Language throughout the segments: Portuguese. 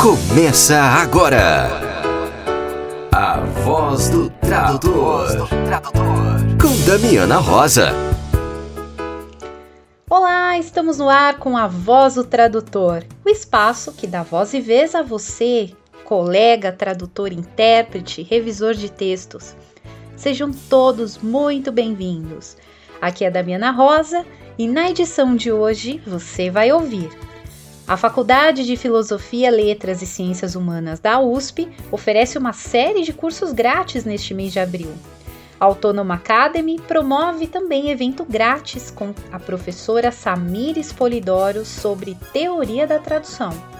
Começa agora. A voz do tradutor. Com Damiana Rosa. Olá, estamos no ar com a Voz do Tradutor, o espaço que dá voz e vez a você, colega, tradutor, intérprete, revisor de textos. Sejam todos muito bem-vindos. Aqui é a Damiana Rosa e na edição de hoje você vai ouvir a Faculdade de Filosofia, Letras e Ciências Humanas da USP oferece uma série de cursos grátis neste mês de abril. A Autônoma Academy promove também evento grátis com a professora Samires Polidoro sobre teoria da tradução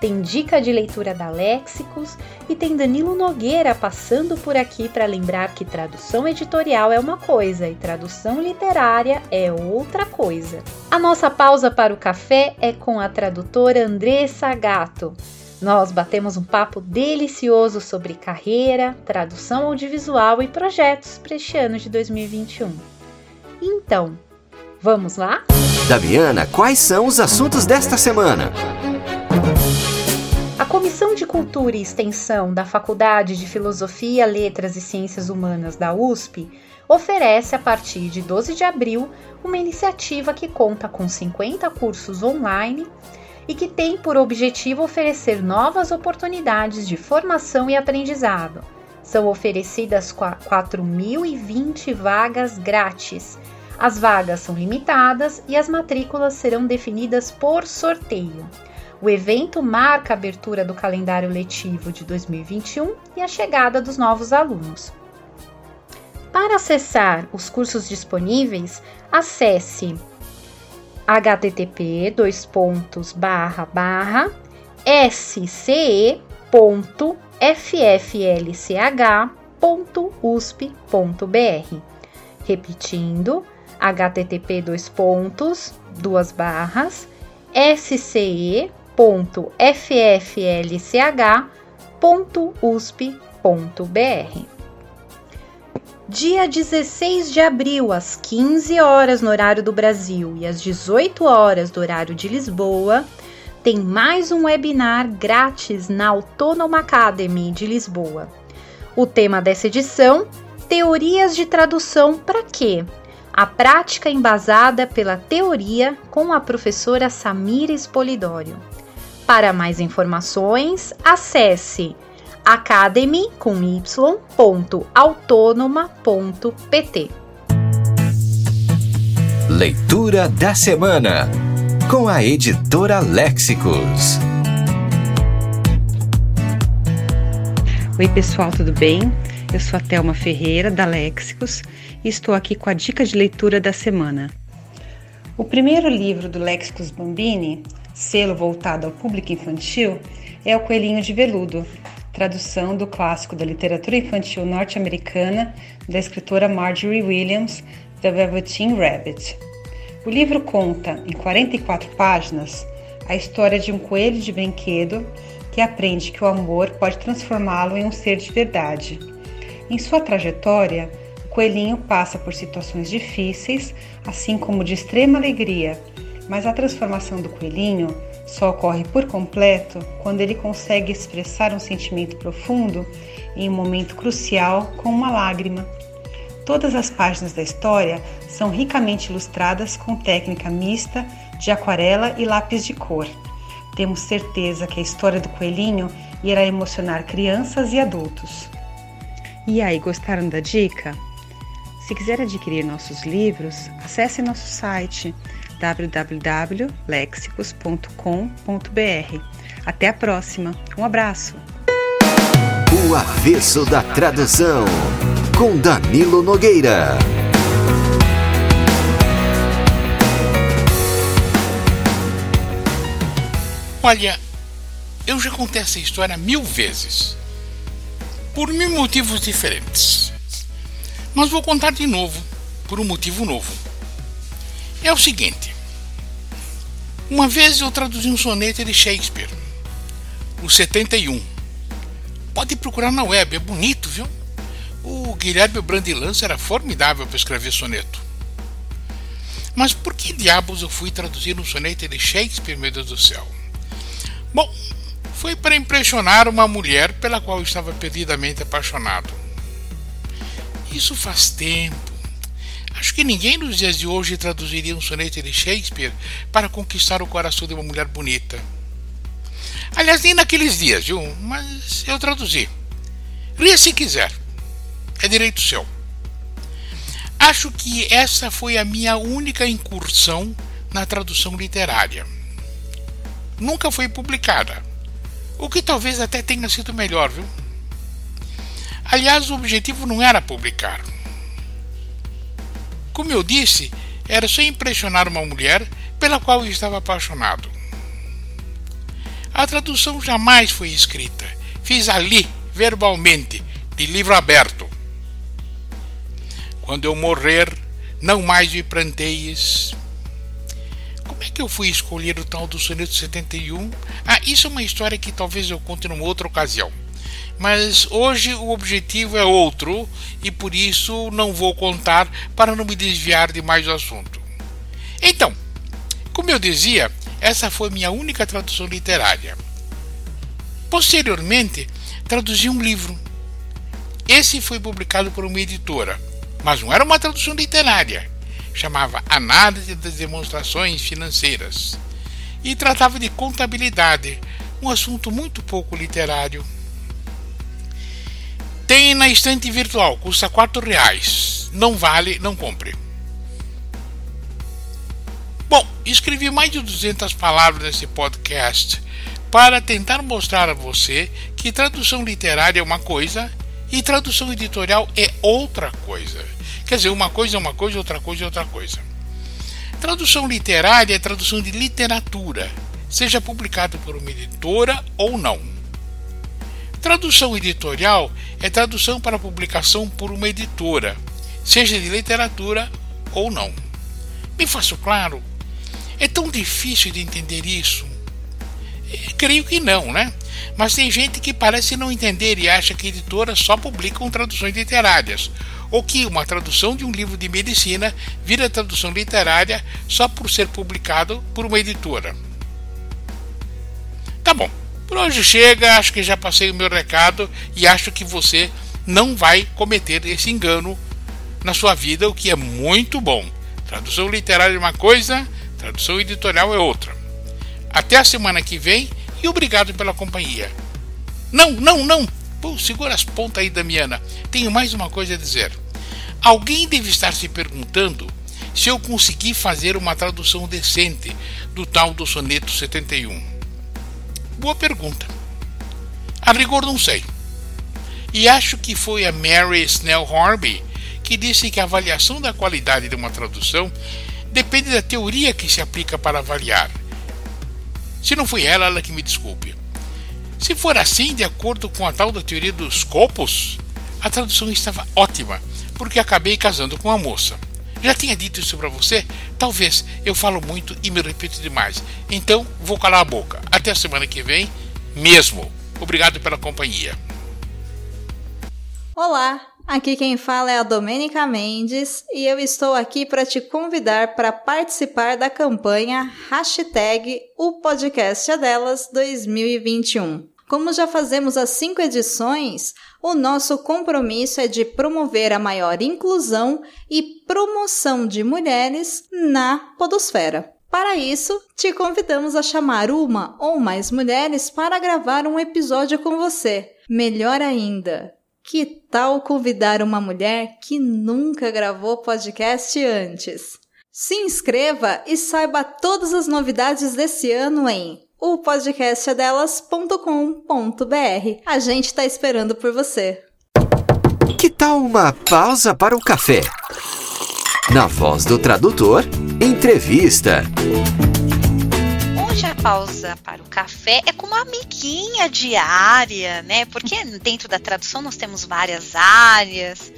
tem dica de leitura da Léxicos e tem Danilo Nogueira passando por aqui para lembrar que tradução editorial é uma coisa e tradução literária é outra coisa. A nossa pausa para o café é com a tradutora Andressa Gato. Nós batemos um papo delicioso sobre carreira, tradução audiovisual e projetos para este ano de 2021. Então, vamos lá? Daviana, quais são os assuntos desta semana? A Comissão de Cultura e Extensão da Faculdade de Filosofia, Letras e Ciências Humanas da USP oferece, a partir de 12 de abril, uma iniciativa que conta com 50 cursos online e que tem por objetivo oferecer novas oportunidades de formação e aprendizado. São oferecidas 4.020 vagas grátis. As vagas são limitadas e as matrículas serão definidas por sorteio. O evento marca a abertura do calendário letivo de 2021 e a chegada dos novos alunos. Para acessar os cursos disponíveis, acesse http sce.fflch.usp.br. Repetindo, http sce www.fflch.usp.br. Dia 16 de abril, às 15 horas no horário do Brasil e às 18 horas do horário de Lisboa, tem mais um webinar grátis na Autônoma Academy de Lisboa. O tema dessa edição: Teorias de tradução para quê? A prática embasada pela teoria com a professora Samira Polidório. Para mais informações, acesse academy com y.autônoma.pt. Leitura da semana com a editora Léxicos. Oi, pessoal, tudo bem? Eu sou a Thelma Ferreira da Léxicos e estou aqui com a dica de leitura da semana. O primeiro livro do Léxicos Bambini selo voltado ao público infantil, é O Coelhinho de Veludo, tradução do clássico da literatura infantil norte-americana da escritora Marjorie Williams, The Velveteen Rabbit. O livro conta, em 44 páginas, a história de um coelho de brinquedo que aprende que o amor pode transformá-lo em um ser de verdade. Em sua trajetória, o coelhinho passa por situações difíceis, assim como de extrema alegria, mas a transformação do coelhinho só ocorre por completo quando ele consegue expressar um sentimento profundo em um momento crucial com uma lágrima. Todas as páginas da história são ricamente ilustradas com técnica mista de aquarela e lápis de cor. Temos certeza que a história do coelhinho irá emocionar crianças e adultos. E aí, gostaram da dica? Se quiser adquirir nossos livros, acesse nosso site www.lexicos.com.br. Até a próxima. Um abraço. O avesso da tradução com Danilo Nogueira. Olha, eu já contei essa história mil vezes, por mil motivos diferentes. Mas vou contar de novo, por um motivo novo. É o seguinte: uma vez eu traduzi um soneto de Shakespeare, o 71. Pode procurar na web, é bonito, viu? O Guilherme Brandilança era formidável para escrever soneto. Mas por que diabos eu fui traduzir um soneto de Shakespeare, meu Deus do céu? Bom, foi para impressionar uma mulher pela qual eu estava perdidamente apaixonado. Isso faz tempo. Acho que ninguém nos dias de hoje traduziria um soneto de Shakespeare para conquistar o coração de uma mulher bonita. Aliás, nem naqueles dias, viu? Mas eu traduzi. Ria se quiser. É direito seu. Acho que essa foi a minha única incursão na tradução literária. Nunca foi publicada, o que talvez até tenha sido melhor, viu? Aliás, o objetivo não era publicar. Como eu disse, era só impressionar uma mulher pela qual eu estava apaixonado. A tradução jamais foi escrita. Fiz ali, verbalmente, de livro aberto. Quando eu morrer, não mais me planteis. Como é que eu fui escolher o tal do soneto 71? Ah, isso é uma história que talvez eu conte numa outra ocasião. Mas hoje o objetivo é outro e por isso não vou contar para não me desviar de mais do assunto. Então, como eu dizia, essa foi minha única tradução literária. Posteriormente, traduzi um livro. Esse foi publicado por uma editora, mas não era uma tradução literária. Chamava Análise das Demonstrações Financeiras e tratava de contabilidade, um assunto muito pouco literário. Tem na estante virtual, custa quatro reais. Não vale, não compre. Bom, escrevi mais de 200 palavras nesse podcast para tentar mostrar a você que tradução literária é uma coisa e tradução editorial é outra coisa. Quer dizer, uma coisa é uma coisa, outra coisa é outra coisa. Tradução literária é tradução de literatura, seja publicado por uma editora ou não. Tradução editorial é tradução para publicação por uma editora, seja de literatura ou não. Me faço claro? É tão difícil de entender isso? Eu creio que não, né? Mas tem gente que parece não entender e acha que editoras só publicam traduções literárias, ou que uma tradução de um livro de medicina vira tradução literária só por ser publicado por uma editora. Tá bom, por hoje chega, acho que já passei o meu recado e acho que você não vai cometer esse engano na sua vida, o que é muito bom. Tradução literária é uma coisa, Tradução editorial é outra. Até a semana que vem e obrigado pela companhia. Não, não, não! Pô, segura as pontas aí, Damiana. Tenho mais uma coisa a dizer. Alguém deve estar se perguntando se eu consegui fazer uma tradução decente do tal do soneto 71. Boa pergunta. A rigor não sei. E acho que foi a Mary Snell Horby que disse que a avaliação da qualidade de uma tradução depende da teoria que se aplica para avaliar. Se não foi ela, ela que me desculpe. Se for assim, de acordo com a tal da teoria dos copos, a tradução estava ótima, porque acabei casando com a moça. Já tinha dito isso para você? Talvez eu falo muito e me repito demais. Então vou calar a boca. Até a semana que vem, mesmo. Obrigado pela companhia. Olá, Aqui quem fala é a Domênica Mendes e eu estou aqui para te convidar para participar da campanha hashtag O Podcast é Delas 2021. Como já fazemos as cinco edições, o nosso compromisso é de promover a maior inclusão e promoção de mulheres na Podosfera. Para isso, te convidamos a chamar uma ou mais mulheres para gravar um episódio com você. Melhor ainda, que tal convidar uma mulher que nunca gravou podcast antes? Se inscreva e saiba todas as novidades desse ano em o podcastdelas.com.br. A gente está esperando por você. Que tal uma pausa para o café? Na voz do tradutor, entrevista. Hoje pausa para o café é como uma amiguinha diária, né? Porque dentro da tradução nós temos várias áreas.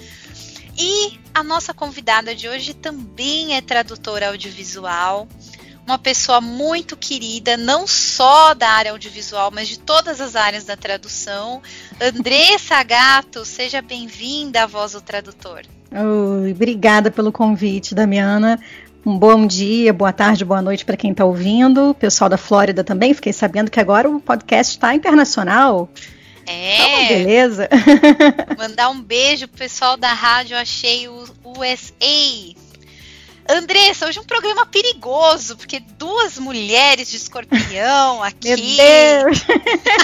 E a nossa convidada de hoje também é tradutora audiovisual, uma pessoa muito querida, não só da área audiovisual, mas de todas as áreas da tradução. Andressa Gato, seja bem-vinda à Voz do Tradutor. Oi, obrigada pelo convite, Damiana. Um bom dia, boa tarde, boa noite para quem está ouvindo. Pessoal da Flórida também. Fiquei sabendo que agora o podcast está internacional. É. Então, beleza. Mandar um beijo pro pessoal da rádio Achei USA. Andressa, hoje é um programa perigoso, porque duas mulheres de escorpião aqui. Meu Deus!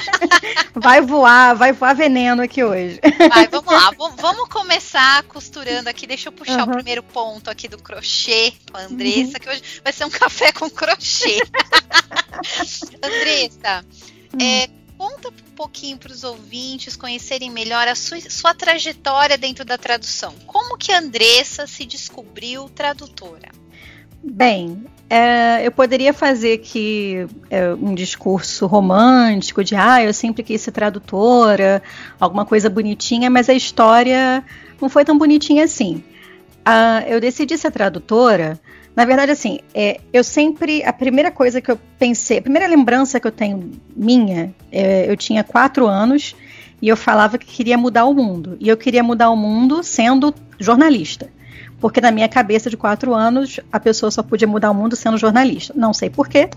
vai voar, vai voar veneno aqui hoje. Vai, vamos lá. Vamos começar costurando aqui. Deixa eu puxar uhum. o primeiro ponto aqui do crochê com a Andressa, uhum. que hoje vai ser um café com crochê. Andressa, uhum. é, conta um pouquinho para os ouvintes conhecerem melhor a sua, sua, trajetória dentro da tradução. Como que a Andressa se descobriu tradutora? Bem, é, eu poderia fazer aqui é, um discurso romântico de ah, eu sempre quis ser tradutora, alguma coisa bonitinha, mas a história não foi tão bonitinha assim. Ah, eu decidi ser tradutora na verdade, assim, é, eu sempre. A primeira coisa que eu pensei, a primeira lembrança que eu tenho minha, é, eu tinha quatro anos e eu falava que queria mudar o mundo. E eu queria mudar o mundo sendo jornalista. Porque na minha cabeça de quatro anos, a pessoa só podia mudar o mundo sendo jornalista. Não sei porquê.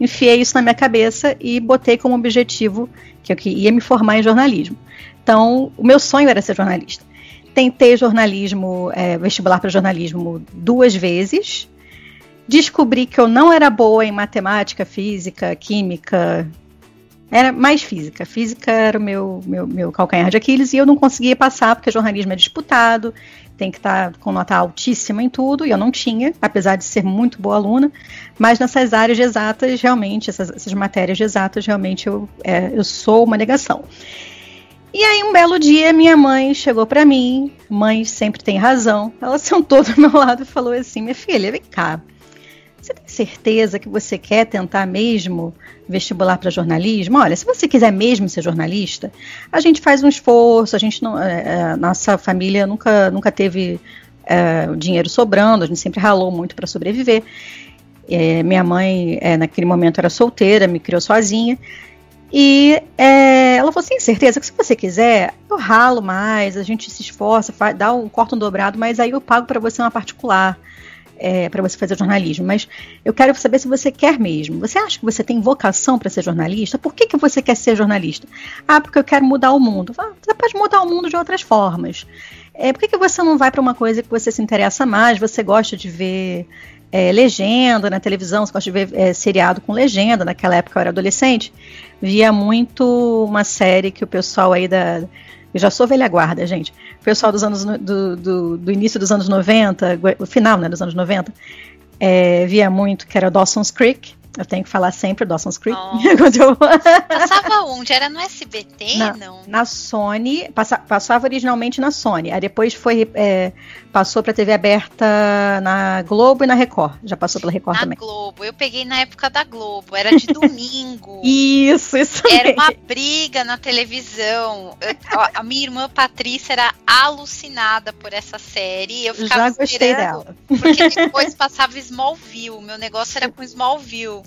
Enfiei isso na minha cabeça e botei como objetivo que eu ia me formar em jornalismo. Então, o meu sonho era ser jornalista tentei jornalismo, é, vestibular para jornalismo duas vezes. Descobri que eu não era boa em matemática, física, química. Era mais física. Física era o meu, meu, meu calcanhar de Aquiles e eu não conseguia passar, porque jornalismo é disputado, tem que estar com nota altíssima em tudo, e eu não tinha, apesar de ser muito boa aluna. Mas nessas áreas exatas, realmente, essas, essas matérias exatas, realmente eu, é, eu sou uma negação. E aí, um belo dia, minha mãe chegou para mim. Mãe sempre tem razão. Ela sentou do meu lado e falou assim: Minha filha, vem cá. Você tem certeza que você quer tentar mesmo vestibular para jornalismo? Olha, se você quiser mesmo ser jornalista, a gente faz um esforço. A gente não, é, é nossa família nunca, nunca teve é, dinheiro sobrando. A gente sempre ralou muito para sobreviver. É, minha mãe, é, naquele momento, era solteira, me criou sozinha. E é, ela falou assim: certeza que se você quiser, eu ralo mais, a gente se esforça, faz, dá um, corta um dobrado, mas aí eu pago para você uma particular. É, para você fazer jornalismo, mas eu quero saber se você quer mesmo. Você acha que você tem vocação para ser jornalista? Por que, que você quer ser jornalista? Ah, porque eu quero mudar o mundo. Ah, você pode mudar o mundo de outras formas. É, por que, que você não vai para uma coisa que você se interessa mais? Você gosta de ver é, legenda na televisão, você gosta de ver é, seriado com legenda. Naquela época eu era adolescente via muito uma série que o pessoal aí da. Eu já sou velha guarda, gente. O pessoal dos anos do, do, do início dos anos 90, o final né, dos anos 90, é, via muito, que era Dawson's Creek. Eu tenho que falar sempre Dawson's Creek. eu... Passava onde? Era no SBT? Na, não? Na Sony. Passa, passava originalmente na Sony. Aí depois foi é, passou para TV aberta na Globo e na Record. Já passou pela Record na também. Na Globo. Eu peguei na época da Globo. Era de domingo. isso, isso Era uma briga na televisão. Eu, a minha irmã Patrícia era alucinada por essa série. Eu ficava Já gostei dela. Porque depois passava Smallville. Meu negócio era com Smallville.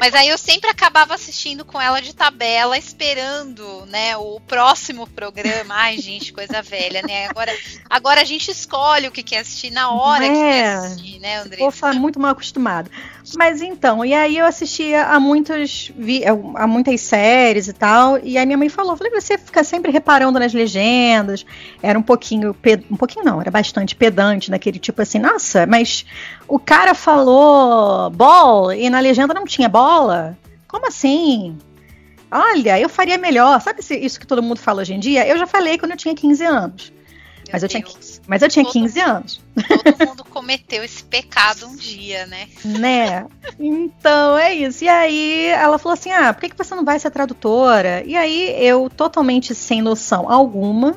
Mas aí eu sempre acabava assistindo com ela de tabela, esperando, né, o próximo programa. Ai, gente, coisa velha, né? Agora, agora a gente escolhe o que quer assistir na hora é, que quer assistir, né, André? Vou falar muito mal acostumado. Mas então, e aí eu assistia a muitos a muitas séries e tal, e aí minha mãe falou, falei, você fica sempre reparando nas legendas. Era um pouquinho, um pouquinho não, era bastante pedante naquele tipo assim, nossa, mas o cara falou ball e na legenda não tinha bola? Como assim? Olha, eu faria melhor. Sabe isso que todo mundo fala hoje em dia? Eu já falei quando eu tinha 15 anos. Mas eu, tinha, mas eu tinha todo, 15 anos. Todo mundo cometeu esse pecado um dia, né? Né? Então é isso. E aí ela falou assim: ah, por que, que você não vai ser tradutora? E aí eu, totalmente sem noção alguma,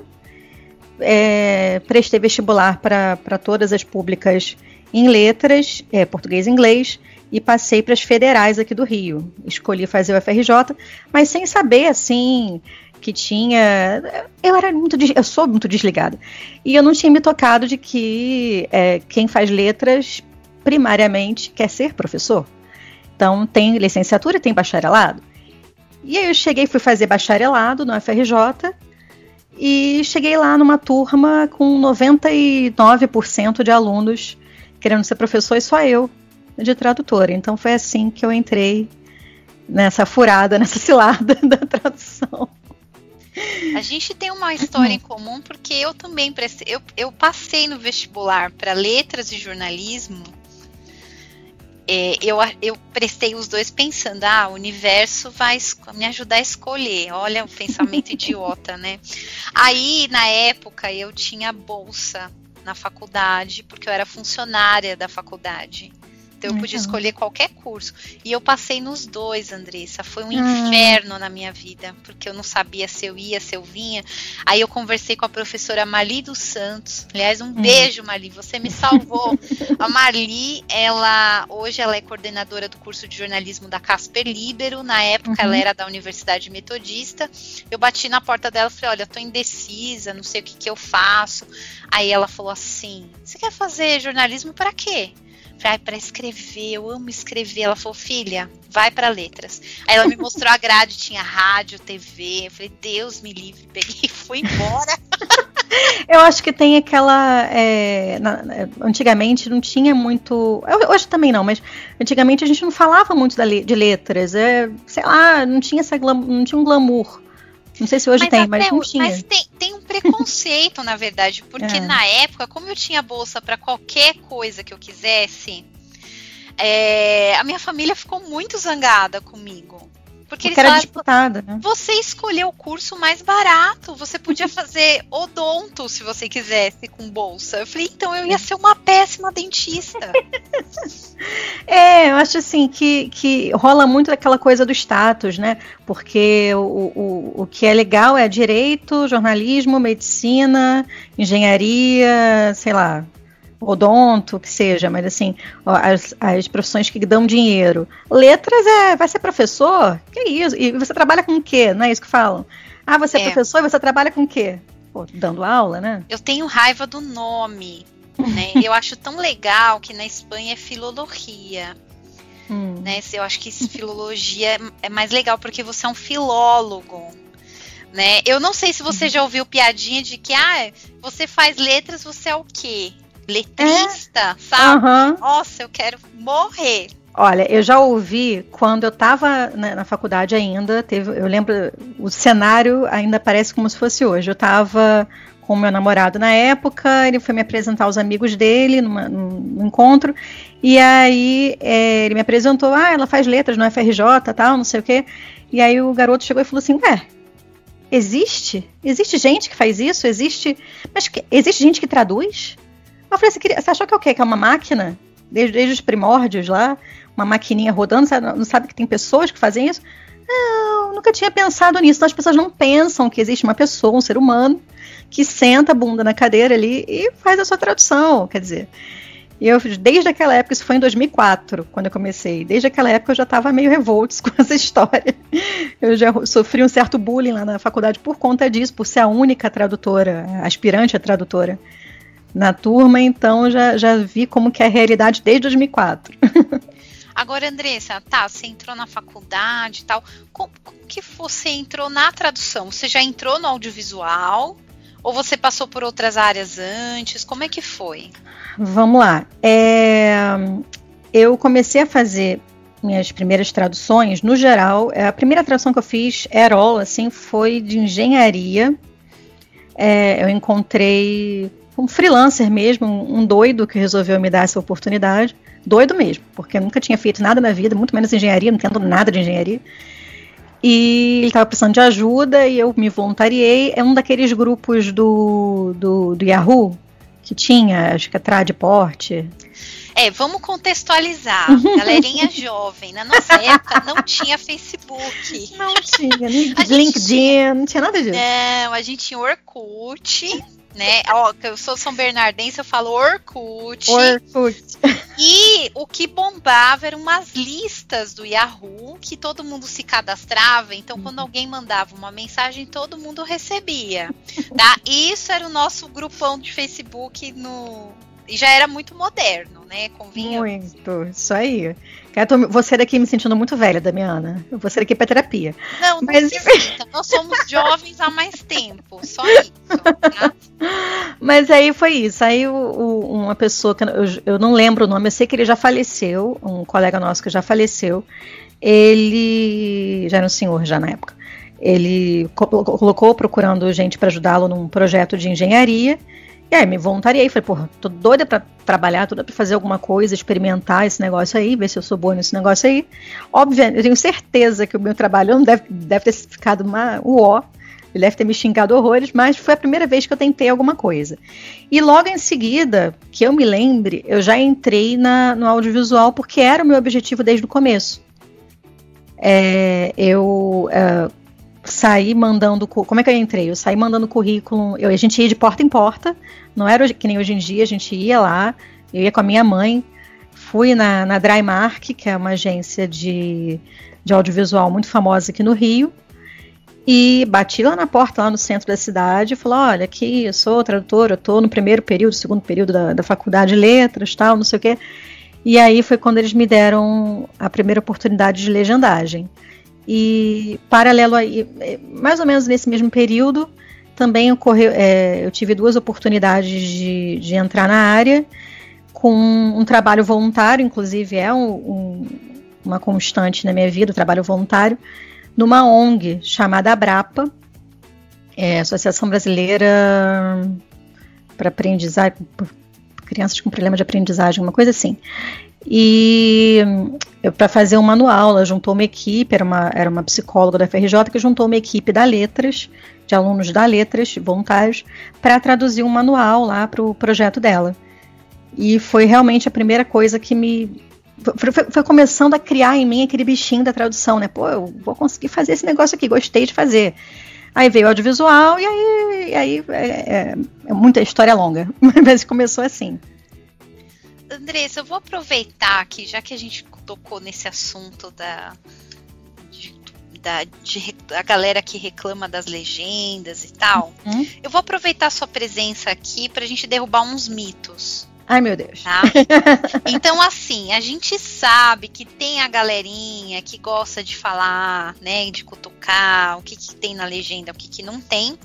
é, prestei vestibular para todas as públicas em letras, é, português e inglês, e passei para as federais aqui do Rio. Escolhi fazer o FRJ, mas sem saber assim que tinha. Eu era muito. Eu sou muito desligada. E eu não tinha me tocado de que é, quem faz letras primariamente quer ser professor. Então tem licenciatura tem bacharelado. E aí eu cheguei, fui fazer bacharelado no FRJ e cheguei lá numa turma com 99% de alunos querendo ser professor e só eu de tradutora. Então foi assim que eu entrei nessa furada, nessa cilada da tradução. A gente tem uma história em comum porque eu também prestei, eu, eu passei no vestibular para letras e jornalismo. É, eu, eu prestei os dois pensando, ah, o universo vai me ajudar a escolher. Olha o pensamento idiota, né? Aí, na época, eu tinha bolsa na faculdade, porque eu era funcionária da faculdade. Então eu podia escolher qualquer curso. E eu passei nos dois, Andressa. Foi um uhum. inferno na minha vida, porque eu não sabia se eu ia, se eu vinha. Aí eu conversei com a professora Marli dos Santos. Aliás, um uhum. beijo, Marli, você me salvou. a Marli, ela hoje ela é coordenadora do curso de jornalismo da Casper Libero. Na época uhum. ela era da Universidade Metodista. Eu bati na porta dela e falei: "Olha, tô indecisa, não sei o que que eu faço". Aí ela falou assim: "Você quer fazer jornalismo para quê?" Falei, para escrever, eu amo escrever. Ela falou, filha, vai para letras. Aí ela me mostrou a grade, tinha rádio, TV. Eu falei, Deus me livre, peguei e fui embora. eu acho que tem aquela. É, na, antigamente não tinha muito. Hoje também não, mas antigamente a gente não falava muito de letras. É, sei lá, não tinha, essa, não tinha um glamour. Não sei se hoje mas tem, mas não tinha. Mas tem, tem um preconceito, na verdade, porque é. na época, como eu tinha bolsa para qualquer coisa que eu quisesse, é, a minha família ficou muito zangada comigo. Porque, Porque era disputada, né? Você escolheu o curso mais barato. Você podia fazer odonto se você quisesse com bolsa. Eu falei, então eu ia ser uma péssima dentista. é, eu acho assim que, que rola muito aquela coisa do status, né? Porque o, o, o que é legal é direito, jornalismo, medicina, engenharia, sei lá, odonto, que seja, mas assim, as, as profissões que dão dinheiro. Letras é, vai ser professor? Que isso? E você trabalha com o quê? Não é isso que falam? Ah, você é, é professor e você trabalha com o quê? Pô, dando aula, né? Eu tenho raiva do nome. Né? Eu acho tão legal que na Espanha é filologia. Hum. Né? Eu acho que filologia é mais legal porque você é um filólogo. Né? Eu não sei se você uhum. já ouviu piadinha de que ah, você faz letras, você é o quê? Letrista, é? sabe? Uhum. Nossa, eu quero morrer. Olha, eu já ouvi quando eu estava na, na, faculdade ainda, teve, eu lembro, o cenário ainda parece como se fosse hoje. Eu estava com o meu namorado na época, ele foi me apresentar aos amigos dele numa, num encontro, e aí é, ele me apresentou, ah, ela faz letras no FRJ, tal, não sei o quê. E aí o garoto chegou e falou assim, ué, existe? Existe gente que faz isso? Existe. Mas que, existe gente que traduz? Eu falei, você, queria, você achou que é o quê? Que é uma máquina? Desde, desde os primórdios lá? Uma maquininha rodando? Você não sabe que tem pessoas que fazem isso? Não, nunca tinha pensado nisso. Então as pessoas não pensam que existe uma pessoa, um ser humano, que senta a bunda na cadeira ali e faz a sua tradução. Quer dizer, eu, desde aquela época, isso foi em 2004, quando eu comecei. Desde aquela época eu já estava meio revoltos com essa história. Eu já sofri um certo bullying lá na faculdade por conta disso, por ser a única tradutora, aspirante a tradutora na turma, então já, já vi como que é a realidade desde 2004. Agora, Andressa, tá, você entrou na faculdade e tal. Como, como, que você entrou na tradução? Você já entrou no audiovisual? Ou você passou por outras áreas antes? Como é que foi? Vamos lá. É, eu comecei a fazer minhas primeiras traduções, no geral, a primeira tradução que eu fiz, Erol, assim, foi de engenharia. É, eu encontrei um freelancer mesmo, um doido que resolveu me dar essa oportunidade. Doido mesmo, porque eu nunca tinha feito nada na vida, muito menos engenharia, não entendo nada de engenharia. E ele estava precisando de ajuda e eu me voluntariei. É um daqueles grupos do, do, do Yahoo que tinha, acho que é Tradiporte. É, vamos contextualizar. Galerinha jovem, na nossa época não tinha Facebook. Não tinha, LinkedIn, tinha, não tinha nada disso. Não, a gente tinha Orkut né? Ó, eu sou São Bernardense, eu falo Orkut. Orkut. E o que bombava eram umas listas do Yahoo que todo mundo se cadastrava. Então, quando alguém mandava uma mensagem, todo mundo recebia. Tá? Isso era o nosso grupão de Facebook no. E já era muito moderno, né? Convinha. Muito, isso aí. Eu tô, você daqui me sentindo muito velha, Damiana. Eu vou ser daqui pra terapia. Não, Mas... Sinta, nós somos jovens há mais tempo, só isso. Tá? Mas aí foi isso. Aí o, o, uma pessoa que eu, eu não lembro o nome, eu sei que ele já faleceu, um colega nosso que já faleceu. Ele já era um senhor já na época. Ele colocou procurando gente para ajudá-lo num projeto de engenharia. E aí me voluntariei, falei, porra, tô doida pra trabalhar, toda pra fazer alguma coisa, experimentar esse negócio aí, ver se eu sou boa nesse negócio aí. Obviamente, eu tenho certeza que o meu trabalho não deve, deve ter ficado uma ó. Ele deve ter me xingado horrores, mas foi a primeira vez que eu tentei alguma coisa. E logo em seguida, que eu me lembre, eu já entrei na, no audiovisual porque era o meu objetivo desde o começo. É, eu é, saí mandando. Como é que eu entrei? Eu saí mandando currículo. Eu, a gente ia de porta em porta, não era que nem hoje em dia, a gente ia lá, eu ia com a minha mãe, fui na, na Drymark, que é uma agência de, de audiovisual muito famosa aqui no Rio, e bati lá na porta, lá no centro da cidade, e falei: olha, aqui eu sou tradutora, estou no primeiro período, segundo período da, da faculdade de letras, tal, não sei o quê. E aí foi quando eles me deram a primeira oportunidade de legendagem. E paralelo aí, é, mais ou menos nesse mesmo período, também ocorreu, é, eu tive duas oportunidades de, de, entrar na área com um trabalho voluntário, inclusive é um, um, uma constante na minha vida, o trabalho voluntário, numa ONG chamada Abrapa, é, Associação Brasileira para Aprendizagem, crianças com problema de aprendizagem, uma coisa assim. E para fazer um manual, ela juntou uma equipe, era uma, era uma psicóloga da FRJ que juntou uma equipe da Letras, de alunos da Letras, voluntários, para traduzir um manual lá para o projeto dela. E foi realmente a primeira coisa que me. Foi, foi, foi, começando a criar em mim aquele bichinho da tradução, né? Pô, eu vou conseguir fazer esse negócio aqui, gostei de fazer. Aí veio o audiovisual e aí, e aí é, é, é muita história longa, mas começou assim. Andressa, eu vou aproveitar aqui, já que a gente tocou nesse assunto da, da de, a galera que reclama das legendas e tal, uhum. eu vou aproveitar a sua presença aqui para a gente derrubar uns mitos. Ai, meu Deus. Tá? Então, assim, a gente sabe que tem a galerinha que gosta de falar, né, de cutucar, o que, que tem na legenda, o que, que não tem.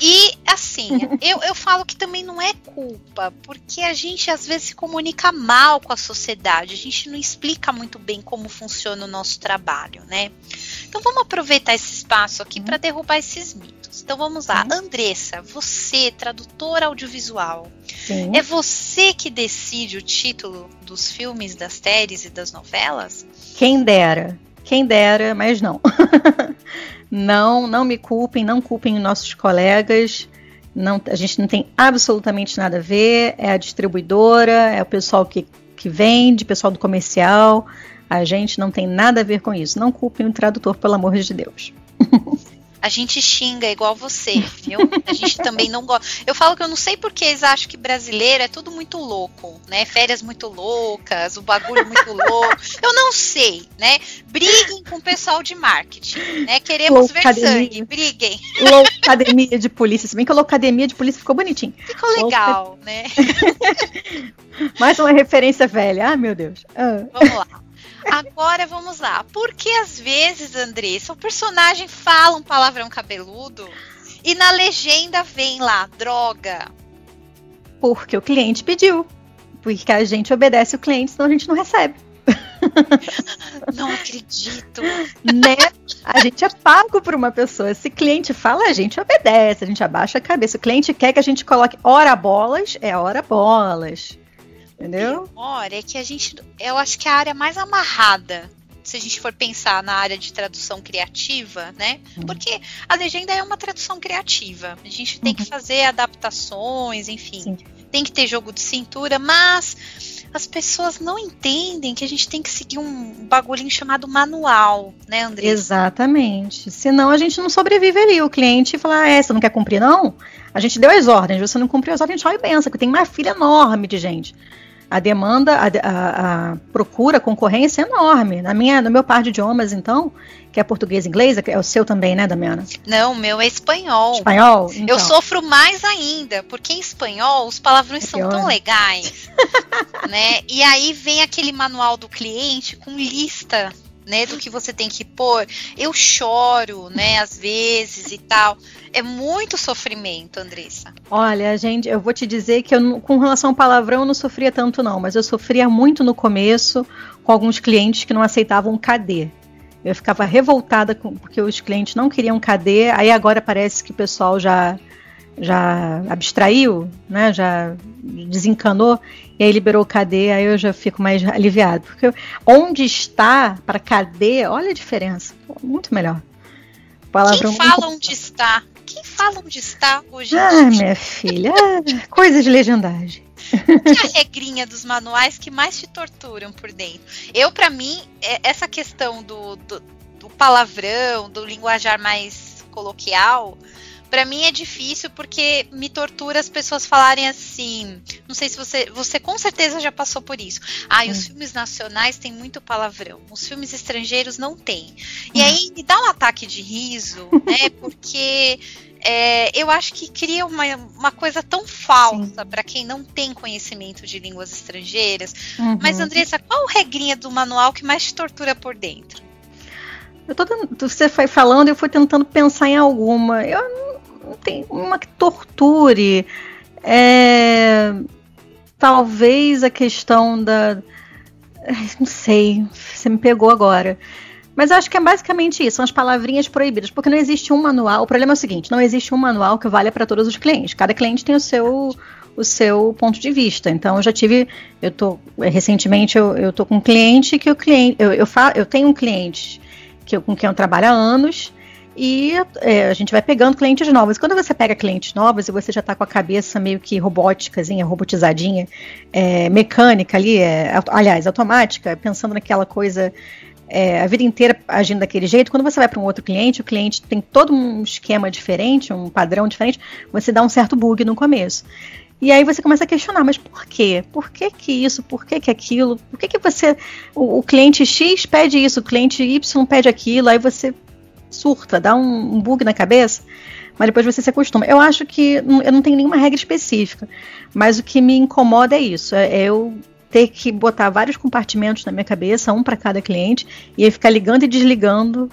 E, assim, eu, eu falo que também não é culpa, porque a gente às vezes se comunica mal com a sociedade, a gente não explica muito bem como funciona o nosso trabalho, né? Então, vamos aproveitar esse espaço aqui para derrubar esses mitos. Então, vamos lá. Andressa, você, tradutora audiovisual, Sim. é você que decide o título dos filmes, das séries e das novelas? Quem dera. Quem dera, mas não. não, não me culpem, não culpem nossos colegas. Não, a gente não tem absolutamente nada a ver. É a distribuidora, é o pessoal que, que vende, pessoal do comercial. A gente não tem nada a ver com isso. Não culpem o tradutor, pelo amor de Deus. a gente xinga igual você, viu? A gente também não gosta. Eu falo que eu não sei porque eles acham que brasileiro é tudo muito louco, né? Férias muito loucas, o bagulho muito louco. Eu não sei, né? Briguem com o pessoal de marketing, né? Queremos ver sangue, briguem. Academia de polícia, se bem que a academia de polícia ficou bonitinho. Ficou legal, né? Mais uma referência velha. Ah, meu Deus. Ah. Vamos lá. Agora vamos lá. Porque às vezes, Andressa, o personagem fala um palavrão cabeludo e na legenda vem lá, droga. Porque o cliente pediu. Porque a gente obedece o cliente, senão a gente não recebe. Não acredito. Né? A gente é pago por uma pessoa. Se cliente fala, a gente obedece, a gente abaixa a cabeça. O cliente quer que a gente coloque hora bolas, é hora bolas. Entendeu? Pior é que a gente. Eu acho que é a área mais amarrada se a gente for pensar na área de tradução criativa, né? Uhum. Porque a legenda é uma tradução criativa. A gente tem uhum. que fazer adaptações, enfim. Sim. Tem que ter jogo de cintura, mas as pessoas não entendem que a gente tem que seguir um bagulhinho chamado manual, né, André? Exatamente. Senão a gente não sobrevive ali. O cliente fala: ah, é, você não quer cumprir, não? A gente deu as ordens, você não cumpriu as ordens, a gente e pensa que tem uma filha enorme de gente a demanda, a, a, a, procura, a concorrência é enorme. Na minha, no meu par de idiomas, então, que é português e inglês, é o seu também, né, Damiana? Não, o meu é espanhol. Espanhol? Então. Eu sofro mais ainda, porque em espanhol os palavrões é são tão legais, né? E aí vem aquele manual do cliente com lista né, do que você tem que pôr. Eu choro, né, às vezes e tal. É muito sofrimento, Andressa. Olha, gente, eu vou te dizer que eu, com relação ao palavrão eu não sofria tanto não, mas eu sofria muito no começo com alguns clientes que não aceitavam KD. Eu ficava revoltada com, porque os clientes não queriam KD, aí agora parece que o pessoal já já abstraiu, né, já desencanou, e aí liberou o KD, aí eu já fico mais aliviado. Porque onde está para KD, olha a diferença, muito melhor. Palavrão Quem fala onde está? Quem fala onde está hoje? Ah, minha filha, coisa de legendagem. Que é a regrinha dos manuais que mais te torturam por dentro? Eu, para mim, é, essa questão do, do, do palavrão, do linguajar mais coloquial, para mim é difícil porque me tortura as pessoas falarem assim. Não sei se você. Você com certeza já passou por isso. Ah, os hum. filmes nacionais têm muito palavrão. Os filmes estrangeiros não têm. E hum. aí me dá um ataque de riso, né? Porque. É, eu acho que cria uma, uma coisa tão falsa para quem não tem conhecimento de línguas estrangeiras. Uhum. Mas, Andressa, qual regrinha do manual que mais te tortura por dentro? Eu tô, você foi falando, eu fui tentando pensar em alguma. Eu não tem uma que torture. É, talvez a questão da. Não sei, você me pegou agora. Mas eu acho que é basicamente isso, são as palavrinhas proibidas, porque não existe um manual. O problema é o seguinte: não existe um manual que valha para todos os clientes. Cada cliente tem o seu o seu ponto de vista. Então eu já tive, eu tô recentemente eu, eu tô com um cliente que o cliente, eu, eu, fa, eu tenho um cliente que eu, com quem eu trabalho há anos e é, a gente vai pegando clientes novos. Quando você pega clientes novos e você já está com a cabeça meio que robóticazinha, robotizadinha, é, mecânica ali, é, aliás, automática, pensando naquela coisa é, a vida inteira agindo daquele jeito, quando você vai para um outro cliente, o cliente tem todo um esquema diferente, um padrão diferente, você dá um certo bug no começo. E aí você começa a questionar, mas por quê? Por que que isso? Por que que aquilo? Por que que você, o, o cliente X pede isso, o cliente Y pede aquilo, aí você surta, dá um, um bug na cabeça, mas depois você se acostuma. Eu acho que eu não tenho nenhuma regra específica, mas o que me incomoda é isso, é, é eu ter que botar vários compartimentos na minha cabeça, um para cada cliente, e aí ficar ligando e desligando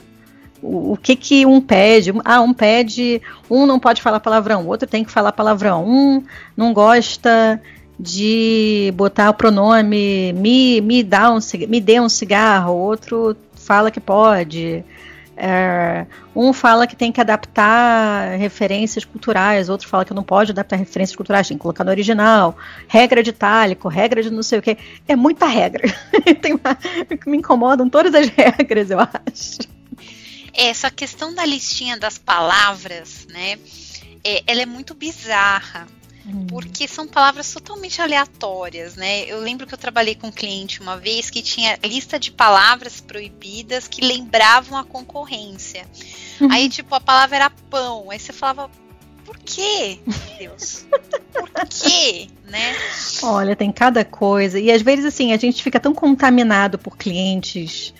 o, que que um pede. Ah, um pede, um não pode falar palavrão, o outro tem que falar palavrão. Um não gosta de botar o pronome me, me dá um me dê um cigarro, outro fala que pode. É, um fala que tem que adaptar referências culturais, outro fala que não pode adaptar referências culturais, tem que colocar no original, regra de itálico, regra de não sei o que. É muita regra. uma, me incomodam todas as regras, eu acho. Essa questão da listinha das palavras, né? É, ela é muito bizarra. Hum. porque são palavras totalmente aleatórias, né? Eu lembro que eu trabalhei com um cliente uma vez que tinha lista de palavras proibidas que lembravam a concorrência. Uhum. Aí, tipo, a palavra era pão. Aí você falava, por quê? Meu Deus. Por quê? Né? Olha, tem cada coisa. E às vezes, assim, a gente fica tão contaminado por clientes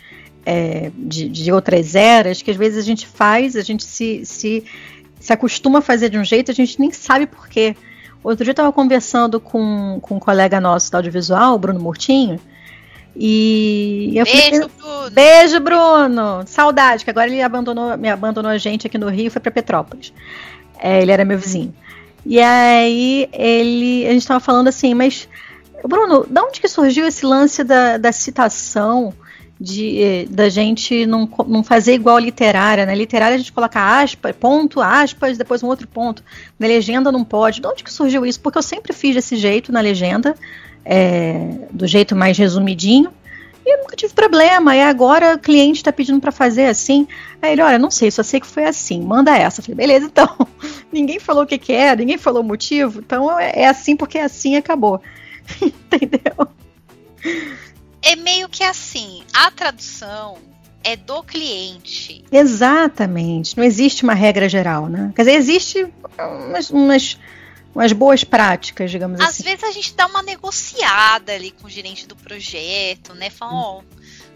é, de, de outras eras que às vezes a gente faz, a gente se, se, se acostuma a fazer de um jeito, a gente nem sabe por quê. Outro dia eu estava conversando com, com um colega nosso do audiovisual, Bruno Murtinho, e eu Beijo, falei, Bruno! Beijo, Bruno! Saudade, que agora ele abandonou, me abandonou a gente aqui no Rio e foi para Petrópolis. É, ele era meu vizinho. E aí ele, a gente estava falando assim, mas Bruno, de onde que surgiu esse lance da, da citação? De, eh, da gente não, não fazer igual literária. Na né? literária a gente coloca aspas, ponto, aspas, depois um outro ponto. Na legenda não pode. De onde que surgiu isso? Porque eu sempre fiz desse jeito na legenda, é, do jeito mais resumidinho. E eu nunca tive problema. E agora o cliente está pedindo para fazer assim. Aí ele, olha, não sei, só sei que foi assim. Manda essa. Eu falei, beleza, então. ninguém falou o que, que é, ninguém falou o motivo. Então é, é assim porque é assim acabou. Entendeu? É meio que assim, a tradução é do cliente. Exatamente. Não existe uma regra geral, né? Quer dizer, existe umas, umas, umas boas práticas, digamos Às assim. Às vezes a gente dá uma negociada ali com o gerente do projeto, né? Fala, ó, oh,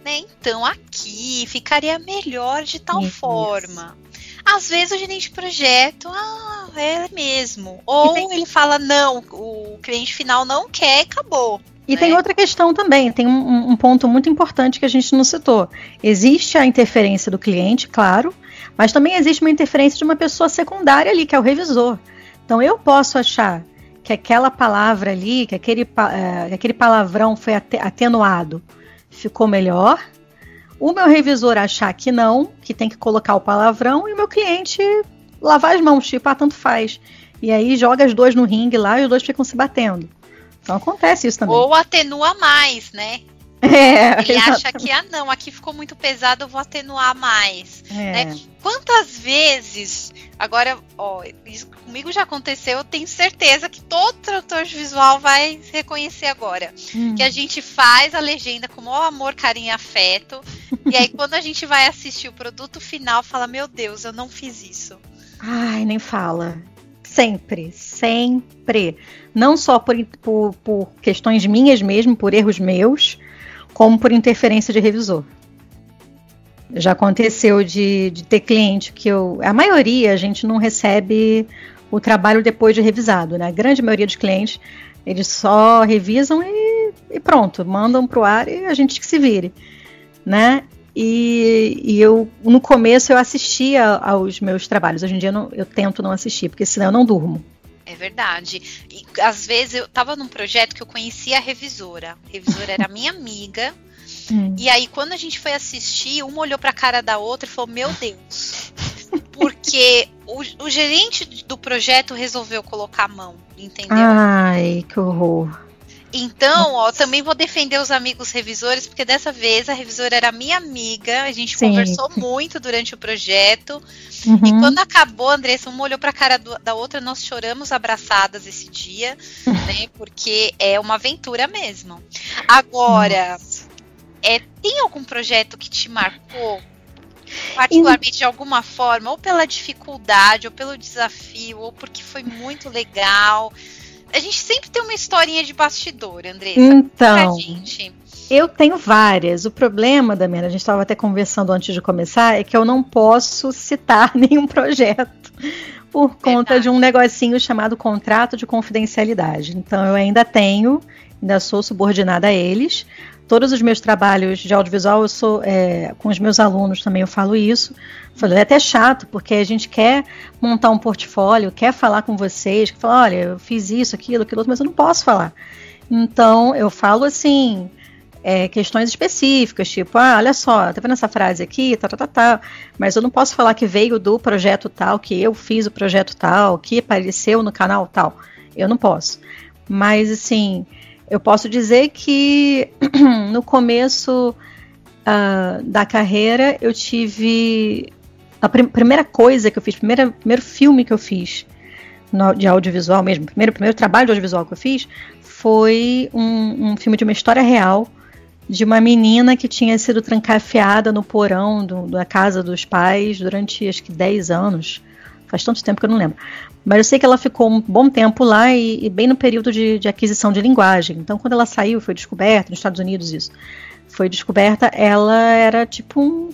né? Então aqui ficaria melhor de tal Isso. forma. Às vezes o gerente de projeto, ah, é mesmo. Ou tem... ele fala, não, o cliente final não quer acabou. E né? tem outra questão também, tem um, um, ponto muito importante que a gente não citou. Existe a interferência do cliente, claro, mas também existe uma interferência de uma pessoa secundária ali, que é o revisor. Então eu posso achar que aquela palavra ali, que aquele, uh, que aquele palavrão foi atenuado, ficou melhor. O meu revisor achar que não, que tem que colocar o palavrão, e o meu cliente lavar as mãos, tipo, ah, tanto faz. E aí joga as duas no ringue lá e os dois ficam se batendo. Então acontece isso também. Ou atenua mais, né? É, Ele acha que, ah, não, aqui ficou muito pesado, eu vou atenuar mais. É. Né? Quantas vezes, agora, ó, isso comigo já aconteceu, eu tenho certeza que todo tradutor visual vai reconhecer agora. Hum. Que a gente faz a legenda com o maior amor, carinho e afeto. e aí, quando a gente vai assistir o produto final, fala: Meu Deus, eu não fiz isso. Ai, nem fala. Sempre, sempre. Não só por, por, por questões minhas mesmo, por erros meus, como por interferência de revisor. Já aconteceu de, de ter cliente que eu. A maioria a gente não recebe o trabalho depois de revisado, né? A grande maioria dos clientes, eles só revisam e, e pronto, mandam para o ar e a gente que se vire, né? E, e, eu, no começo, eu assistia aos meus trabalhos. Hoje em dia, eu, não, eu, tento não assistir, porque senão eu não durmo. É verdade. E, às vezes, eu estava num projeto que eu conhecia a revisora. A revisora era minha amiga. Hum. E aí, quando a gente foi assistir, uma olhou para a cara da outra e falou: Meu Deus. Porque o, o gerente do projeto resolveu colocar a mão, entendeu? Ai, que horror. Então, ó, também vou defender os amigos revisores, porque dessa vez a revisora era minha amiga, a gente Sim. conversou muito durante o projeto. Uhum. E quando acabou, a Andressa, uma olhou pra cara do, da outra, nós choramos abraçadas esse dia, né? Porque é uma aventura mesmo. Agora, é, tem algum projeto que te marcou? Particularmente de alguma forma, ou pela dificuldade, ou pelo desafio, ou porque foi muito legal a gente sempre tem uma historinha de bastidor, Andressa. Então, eu tenho várias. O problema, Damiana, a gente estava até conversando antes de começar, é que eu não posso citar nenhum projeto por conta Verdade. de um negocinho chamado contrato de confidencialidade. Então, eu ainda tenho, ainda sou subordinada a eles, todos os meus trabalhos de audiovisual, eu sou é, com os meus alunos também eu falo isso. Falei, é até chato, porque a gente quer montar um portfólio, quer falar com vocês, quer falar, olha, eu fiz isso, aquilo, aquilo outro, mas eu não posso falar. Então, eu falo assim, é, questões específicas, tipo, ah, olha só, tá vendo essa frase aqui, tá, tá, tá, tá, mas eu não posso falar que veio do projeto tal, que eu fiz o projeto tal, que apareceu no canal tal. Eu não posso. Mas, assim, eu posso dizer que no começo uh, da carreira eu tive. A prim primeira coisa que eu fiz, primeira, primeiro filme que eu fiz no, de audiovisual mesmo, primeiro, primeiro trabalho de audiovisual que eu fiz foi um, um filme de uma história real de uma menina que tinha sido trancafiada no porão do, da casa dos pais durante acho que 10 anos. Faz tanto tempo que eu não lembro. Mas eu sei que ela ficou um bom tempo lá e, e bem no período de, de, aquisição de linguagem. Então, quando ela saiu, foi descoberta, nos Estados Unidos isso, foi descoberta, ela era tipo um,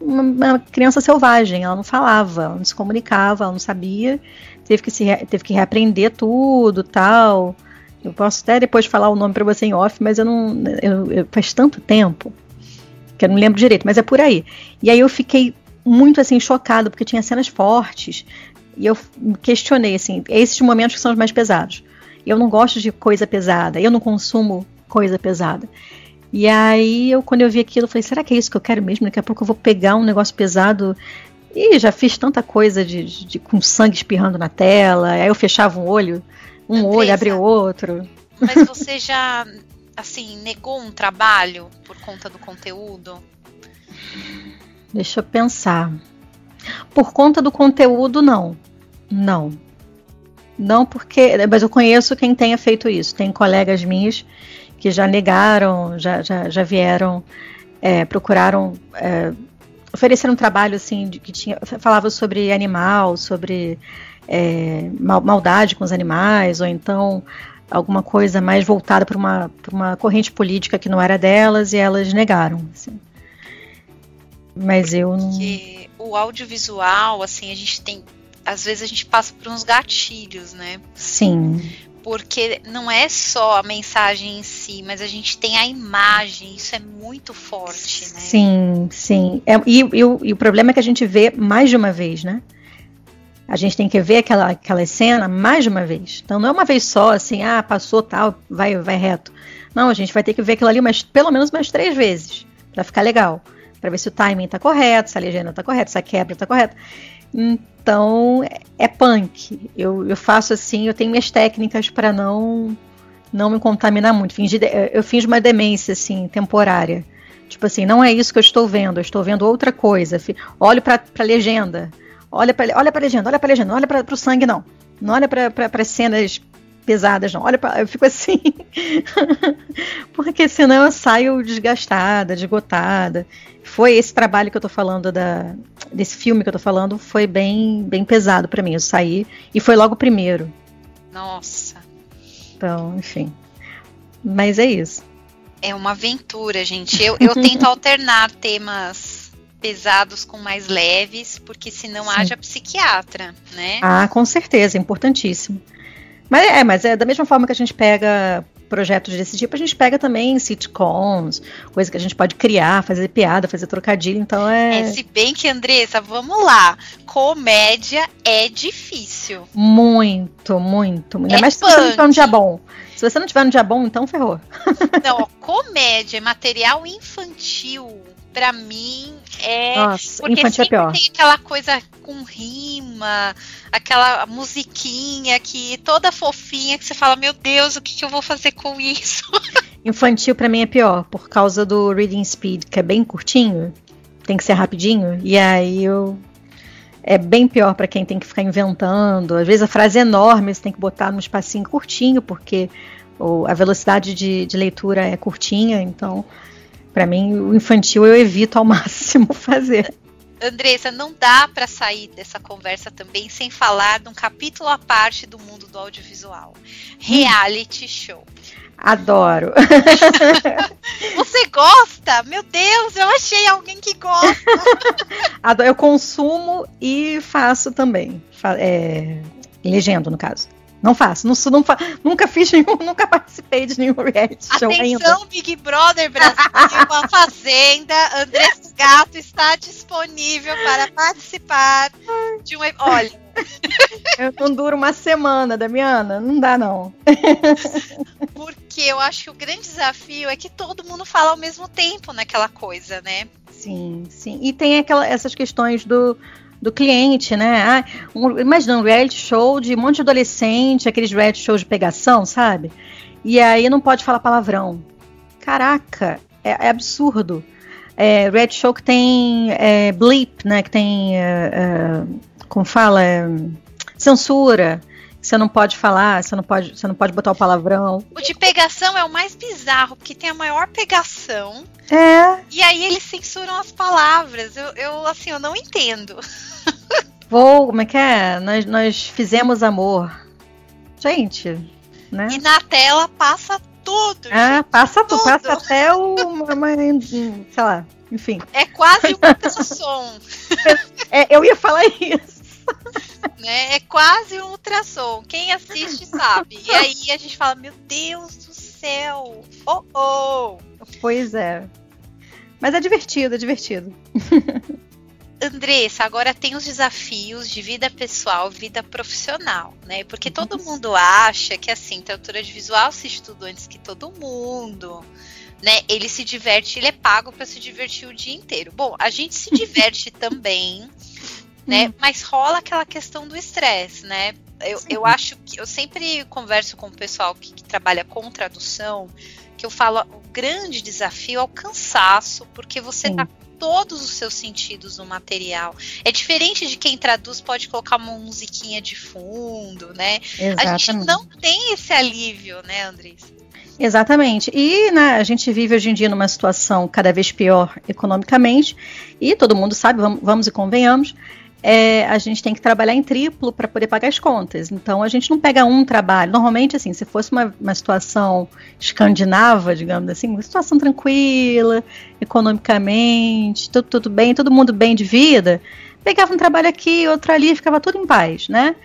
uma, criança selvagem. Ela não falava, ela não se comunicava, ela não sabia. Teve que, se, teve que reaprender tudo tal. Eu posso até depois falar o nome para você em off, mas eu não. Eu, eu, faz tanto tempo que eu não lembro direito, mas é por aí. E aí eu fiquei muito assim chocado porque tinha cenas fortes e eu questionei, assim, esses momentos que são os mais pesados. Eu não gosto de coisa pesada, eu não consumo coisa pesada. E aí, eu, quando eu vi aquilo, eu falei, será que é isso que eu quero mesmo? Daqui a pouco eu vou pegar um negócio pesado. E já fiz tanta coisa de, de, de com sangue espirrando na tela. Aí eu fechava um olho, um Andressa, olho, abria o outro. Mas você já, assim, negou um trabalho por conta do conteúdo? Deixa eu pensar. Por conta do conteúdo, não. Não. Não porque. Mas eu conheço quem tenha feito isso. Tem colegas minhas que já negaram, já, já, já vieram, é, procuraram, é, ofereceram um trabalho assim de, que tinha, falava sobre animal, sobre é, mal, maldade com os animais, ou então alguma coisa mais voltada para uma, uma corrente política que não era delas e elas negaram. Assim. Mas eu não. Porque o audiovisual, assim, a gente tem. Às vezes a gente passa por uns gatilhos, né? Sim porque não é só a mensagem em si, mas a gente tem a imagem, isso é muito forte, né? Sim, sim. É, e, e, e, o problema é que a gente vê mais de uma vez, né? A gente tem que ver aquela, aquela cena mais de uma vez. Então não é uma vez só, assim, ah, passou tal, vai, vai reto. Não, a gente vai ter que ver aquilo ali umas, pelo menos umas três vezes, para ficar legal. Para ver se o timing tá correto, se a legenda tá correta, se a quebra tá correta. Então é punk. Eu, eu faço assim, eu tenho minhas técnicas para não não me contaminar muito. Fingir, eu finjo uma demência assim temporária. Tipo assim, não é isso que eu estou vendo, eu estou vendo outra coisa. Olho para a legenda. Olha para olha a legenda, olha para a legenda, olha para o sangue não. Não olha para as cenas pesadas não. Olha para eu fico assim. Porque senão eu saio desgastada, esgotada foi esse trabalho que eu tô falando da desse filme que eu tô falando foi bem bem pesado para mim. Eu saí e foi logo o primeiro. Nossa. Então, enfim. Mas é isso. É uma aventura, gente. Eu, eu tento alternar temas pesados com mais leves, porque senão Sim. haja psiquiatra, né? Ah, com certeza, importantíssimo. Mas é, mas é da mesma forma que a gente pega projetos desse tipo, a gente pega também sitcoms, coisa que a gente pode criar, fazer piada, fazer trocadilho, então é... é se bem que, Andressa, vamos lá, comédia é difícil. Muito, muito. Ainda é mais se você não tiver um dia bom. Se você não tiver um dia bom, então ferrou. Não, comédia, material infantil, para mim é. Nossa, porque infantil é pior. tem aquela coisa com rima, aquela musiquinha que toda fofinha que você fala, meu Deus, o que, que eu vou fazer com isso? Infantil para mim é pior, por causa do reading speed, que é bem curtinho, tem que ser rapidinho, e aí eu. É bem pior para quem tem que ficar inventando. Às vezes a frase é enorme, você tem que botar num espacinho curtinho, porque a velocidade de, de leitura é curtinha, então para mim, o infantil eu evito ao máximo fazer. Andressa, não dá para sair dessa conversa também sem falar de um capítulo à parte do mundo do audiovisual. Reality hum. show. Adoro. Você gosta? Meu Deus, eu achei alguém que gosta. Adoro. Eu consumo e faço também. É, legendo, no caso. Não faço, não, não nunca fiz nenhum, nunca participei de nenhum reality show Atenção, ainda. Big Brother Brasil, a Fazenda, André Gato está disponível para participar de um. Olha. Eu não duro uma semana, Damiana, não dá não. Porque eu acho que o grande desafio é que todo mundo fala ao mesmo tempo naquela coisa, né? Sim, sim. E tem aquela, essas questões do do cliente, né? Ah, um, imagina um reality show de um monte de adolescente, aqueles reality shows de pegação, sabe? E aí não pode falar palavrão. Caraca, é, é absurdo. É, reality show que tem é, bleep, né? Que tem, é, é como fala, é, censura. Você não pode falar, você não pode, você não pode botar o palavrão. O de pegação é o mais bizarro, porque tem a maior pegação. É. E aí eles censuram as palavras. Eu, eu assim, eu não entendo. Vou, como é que é? Nós, nós fizemos amor. Gente, né? E na tela passa tudo. É, gente, passa tudo, passa até o. Uma, sei lá, enfim. É quase um ultrassom. é, eu ia falar isso. Né? É quase um ultrassom. Quem assiste sabe. E aí a gente fala, meu Deus do céu. Oh, oh. Pois é. Mas é divertido, é divertido. Andressa, agora tem os desafios de vida pessoal, vida profissional, né? Porque todo mundo acha que assim, tradutora de visual se estuda antes que todo mundo, né? Ele se diverte, ele é pago para se divertir o dia inteiro. Bom, a gente se diverte também, né? Hum. Mas rola aquela questão do estresse, né? Eu, eu acho que eu sempre converso com o pessoal que, que trabalha com tradução, que eu falo o grande desafio é o cansaço, porque você Sim. Todos os seus sentidos no material. É diferente de quem traduz pode colocar uma musiquinha de fundo, né? Exatamente. A gente não tem esse alívio, né, Andrés? Exatamente. E né, a gente vive hoje em dia numa situação cada vez pior economicamente, e todo mundo sabe, vamos, vamos e convenhamos, é, a gente tem que trabalhar em triplo para poder pagar as contas. Então a gente não pega um trabalho. Normalmente, assim, se fosse uma, uma situação escandinava, digamos assim, uma situação tranquila, economicamente, tudo, tudo bem, todo mundo bem de vida, pegava um trabalho aqui, outro ali, ficava tudo em paz, né?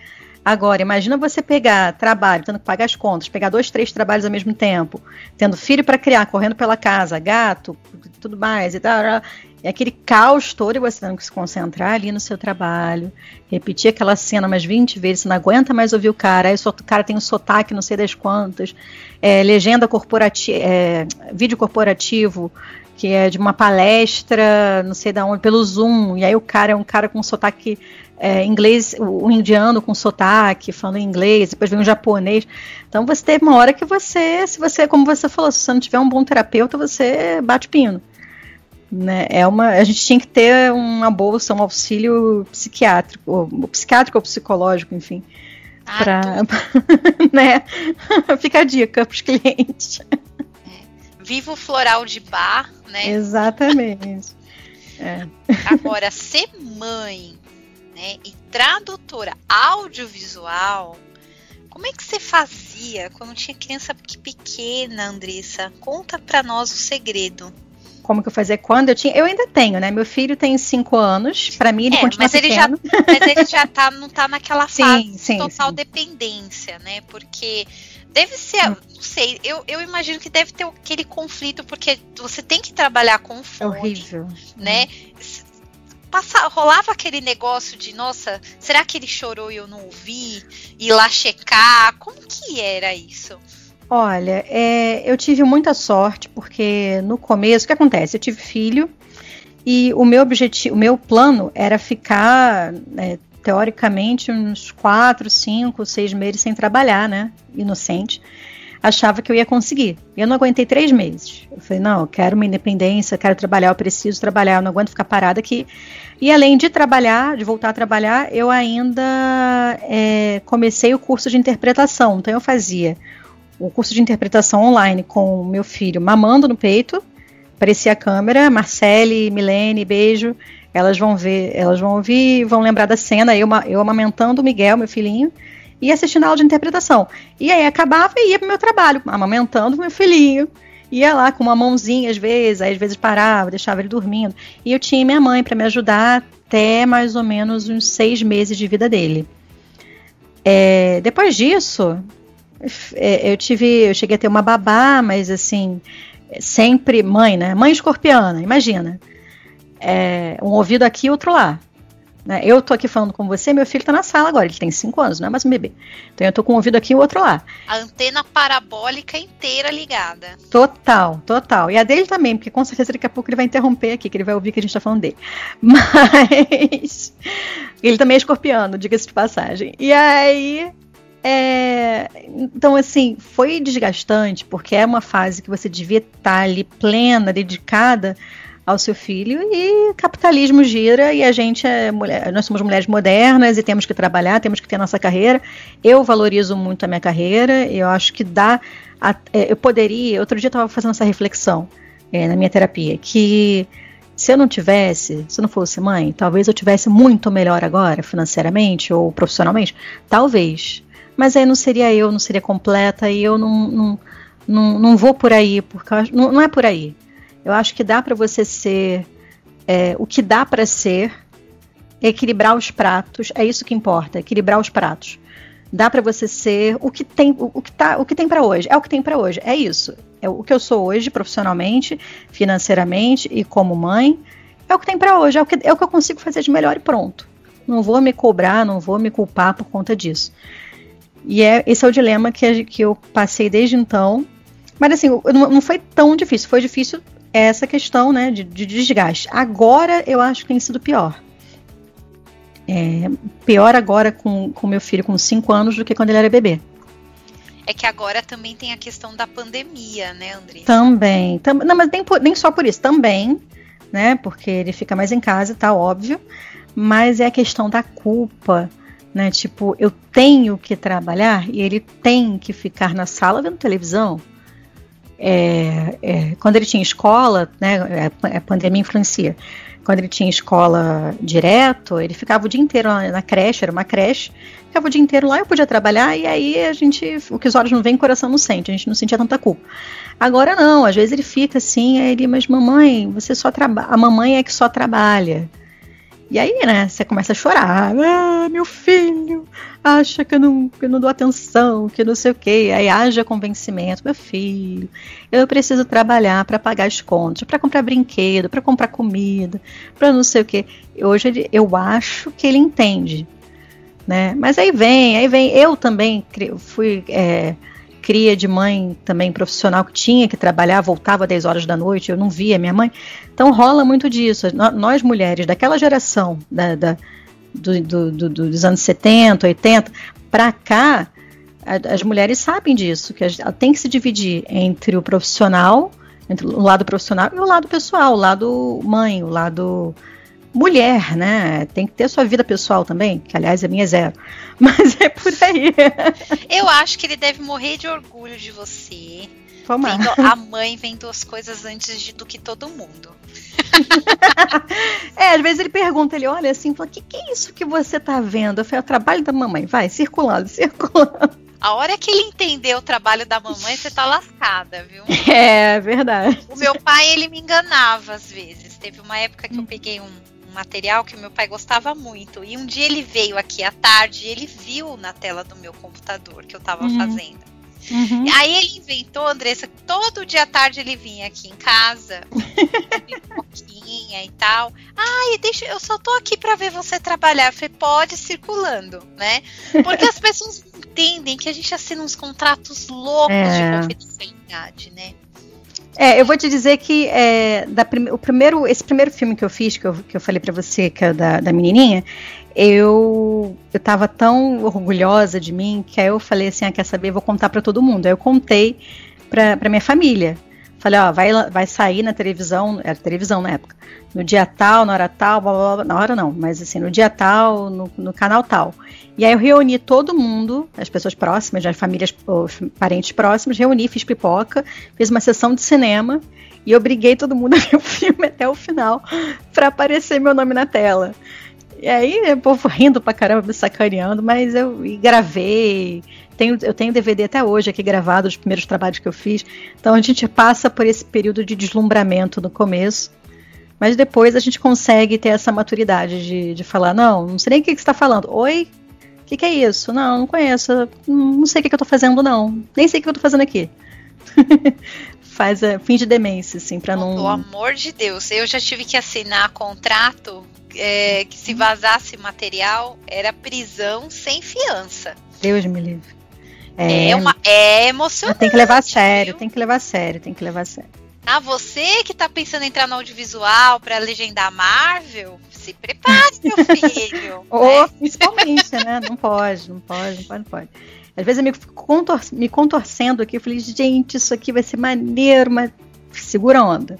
Agora, imagina você pegar trabalho, tendo que pagar as contas, pegar dois, três trabalhos ao mesmo tempo, tendo filho para criar, correndo pela casa, gato, tudo mais e tal. É aquele caos todo e você tendo que se concentrar ali no seu trabalho, repetir aquela cena umas 20 vezes, você não aguenta mais ouvir o cara, aí o cara tem um sotaque, não sei das quantas, é, legenda corporativa, é, vídeo corporativo, que é de uma palestra, não sei da onde, pelo Zoom, e aí o cara é um cara com sotaque é, inglês, o, indiano com sotaque, falando inglês, depois vem um japonês. Então você teve uma hora que você, se você, como você falou, se você não tiver um bom terapeuta, você bate pino. Né? É uma, a gente tinha que ter uma bolsa, um auxílio psiquiátrico, ou, psiquiátrico ou psicológico, enfim. Ah, pra, né? Fica a dica para os clientes. É. Viva o floral de bar, né? Exatamente. é. Agora, ser mãe né, e tradutora audiovisual, como é que você fazia quando tinha criança pequena, Andressa? Conta para nós o segredo como que eu fazia quando eu tinha. Eu ainda tenho, né? Meu filho tem cinco anos. Para mim, ele é, continua mas pequeno. Ele já, mas ele já tá, não tá naquela fase sim, sim, total sim. dependência, né? Porque deve ser, hum. não sei, eu, eu imagino que deve ter aquele conflito, porque você tem que trabalhar com fone. É horrível. Né? Passa, rolava aquele negócio de, nossa, será que ele chorou e eu não ouvi? Ir lá checar? Como que era isso? Olha, é, eu tive muita sorte, porque no começo, o que acontece? Eu tive filho e o meu objetivo, o meu plano era ficar, né, teoricamente, uns quatro, cinco, seis meses sem trabalhar, né? Inocente. Achava que eu ia conseguir. Eu não aguentei três meses. Eu falei, não, eu quero uma independência, quero trabalhar, eu preciso trabalhar, eu não aguento ficar parada aqui. E além de trabalhar, de voltar a trabalhar, eu ainda é, comecei o curso de interpretação. Então eu fazia o curso de interpretação online com meu filho mamando no peito. Aparecia a câmera, Marcele, Milene, beijo. Elas vão ver, elas vão ouvir, vão lembrar da cena, eu, eu amamentando o Miguel, meu filhinho, e assistindo a aula de interpretação. E aí acabava e ia pro meu trabalho, amamentando meu filhinho. Ia lá com uma mãozinha às vezes, aí às vezes parava, deixava ele dormindo. E eu tinha minha mãe para me ajudar até mais ou menos uns seis meses de vida dele. É, depois disso, eu tive, eu cheguei a ter uma babá, mas assim, sempre mãe, né? Mãe escorpiana, imagina. É, um ouvido aqui e outro lá. Né? Eu tô aqui falando com você, meu filho tá na sala agora, ele tem 5 anos, não é mais um bebê. Então eu tô com um ouvido aqui e o outro lá. A antena parabólica inteira ligada. Total, total. E a dele também, porque com certeza daqui a pouco ele vai interromper aqui, que ele vai ouvir que a gente tá falando dele. Mas ele também é escorpiano, diga-se de passagem. E aí é, então, assim, foi desgastante, porque é uma fase que você devia estar ali plena, dedicada ao seu filho, e capitalismo gira e a gente é mulher, nós somos mulheres modernas e temos que trabalhar, temos que ter nossa carreira. Eu valorizo muito a minha carreira, eu acho que dá. A, é, eu poderia. Outro dia eu estava fazendo essa reflexão é, na minha terapia, que se eu não tivesse, se eu não fosse mãe, talvez eu tivesse muito melhor agora, financeiramente ou profissionalmente. Talvez mas aí não seria eu, não seria completa, e eu não, não, não, não vou por aí, porque não, não é por aí. Eu acho que dá para você ser é, o que dá para ser, equilibrar os pratos, é isso que importa, equilibrar os pratos. Dá para você ser o que tem, o, o que tá, o que tem para hoje, é o que tem para hoje, é isso. É o que eu sou hoje profissionalmente, financeiramente e como mãe, é o que tem para hoje, é o que, é o que eu consigo fazer de melhor e pronto. Não vou me cobrar, não vou me culpar por conta disso. E é, esse é o dilema que, que eu passei desde então. Mas assim, não, não foi tão difícil. Foi difícil essa questão né, de, de desgaste. Agora eu acho que tem sido pior. É, pior agora com, com meu filho com 5 anos do que quando ele era bebê. É que agora também tem a questão da pandemia, né, André? Também. Tam, não, mas nem, nem só por isso, também, né? Porque ele fica mais em casa, tá óbvio. Mas é a questão da culpa né? Tipo, eu tenho que trabalhar e ele tem que ficar na sala vendo televisão. é, é, quando ele tinha escola, né, a pandemia influencia. Quando ele tinha escola direto, ele ficava o dia inteiro na creche, era uma creche, ficava o dia inteiro lá, eu podia trabalhar, e aí a gente, o que os olhos não veem, o coração não sente, a gente não sentia tanta culpa. Agora não, às vezes ele fica assim, aí ele, mas mamãe, você só trabalha, a mamãe é que só trabalha. E aí, né, você começa a chorar. Ah, meu filho acha que eu não, que eu não dou atenção, que não sei o quê. Aí haja convencimento. Meu filho, eu preciso trabalhar para pagar as contas, para comprar brinquedo, para comprar comida, para não sei o quê. Hoje ele, eu acho que ele entende. Né? Mas aí vem, aí vem. Eu também fui. É, cria de mãe também profissional que tinha que trabalhar, voltava 10 horas da noite, eu não via minha mãe. Então rola muito disso. Nós mulheres daquela geração da, da do, do, do, dos anos 70, 80, para cá, as mulheres sabem disso, que tem que se dividir entre o profissional, entre o lado profissional e o lado pessoal, o lado mãe, o lado mulher, né? Tem que ter sua vida pessoal também, que aliás a minha é zero. Mas é por aí. Eu acho que ele deve morrer de orgulho de você. Vendo a mãe vendo as coisas antes de, do que todo mundo. é, às vezes ele pergunta, ele olha assim, fala, o que, que é isso que você tá vendo? Eu falei, é o trabalho da mamãe, vai, circulando, circulando. A hora que ele entender o trabalho da mamãe, você tá lascada, viu? É, verdade. O meu pai, ele me enganava às vezes. Teve uma época que eu peguei um, material que o meu pai gostava muito. E um dia ele veio aqui à tarde e ele viu na tela do meu computador que eu estava uhum. fazendo. Uhum. Aí ele inventou, Andressa, todo dia à tarde ele vinha aqui em casa, pouquinha e tal. Ai, deixa, eu só tô aqui para ver você trabalhar. Eu falei, pode circulando, né? Porque as pessoas entendem que a gente assina uns contratos loucos é. de confidencialidade, né? É, eu vou te dizer que é, da, o primeiro, esse primeiro filme que eu fiz, que eu, que eu falei para você, que é da, da menininha, eu eu tava tão orgulhosa de mim que aí eu falei assim, ah, quer saber, vou contar para todo mundo. Aí eu contei para minha família. Falei, ó, vai, vai sair na televisão, era televisão na época, no dia tal, na hora tal, blá, blá, blá, na hora não, mas assim, no dia tal, no, no canal tal. E aí eu reuni todo mundo, as pessoas próximas, as famílias, os parentes próximos, reuni, fiz pipoca, fiz uma sessão de cinema e obriguei todo mundo a ver o filme até o final para aparecer meu nome na tela. E aí, o povo rindo pra caramba, me sacaneando, mas eu gravei, tenho, eu tenho DVD até hoje aqui gravado dos primeiros trabalhos que eu fiz. Então a gente passa por esse período de deslumbramento no começo. Mas depois a gente consegue ter essa maturidade de, de falar, não, não sei nem o que, que você está falando. Oi? O que, que, é isso? Não, não conheço. Não sei o que, que eu estou fazendo, não. Nem sei o que eu estou fazendo aqui. Faz a fim de demência, assim, para não. Pelo amor de Deus, eu já tive que assinar contrato é, que se vazasse material era prisão sem fiança. Deus me livre. É, é, uma, é emocionante. Tem que levar a sério, viu? tem que levar a sério, tem que levar a sério. Ah, você que tá pensando em entrar no audiovisual para legendar Marvel, se prepare, meu filho. Ou, né? principalmente, né? Não pode, não pode, não pode, não pode. Às vezes eu me, contor me contorcendo aqui, eu falei, gente, isso aqui vai ser maneiro, mas segura a onda.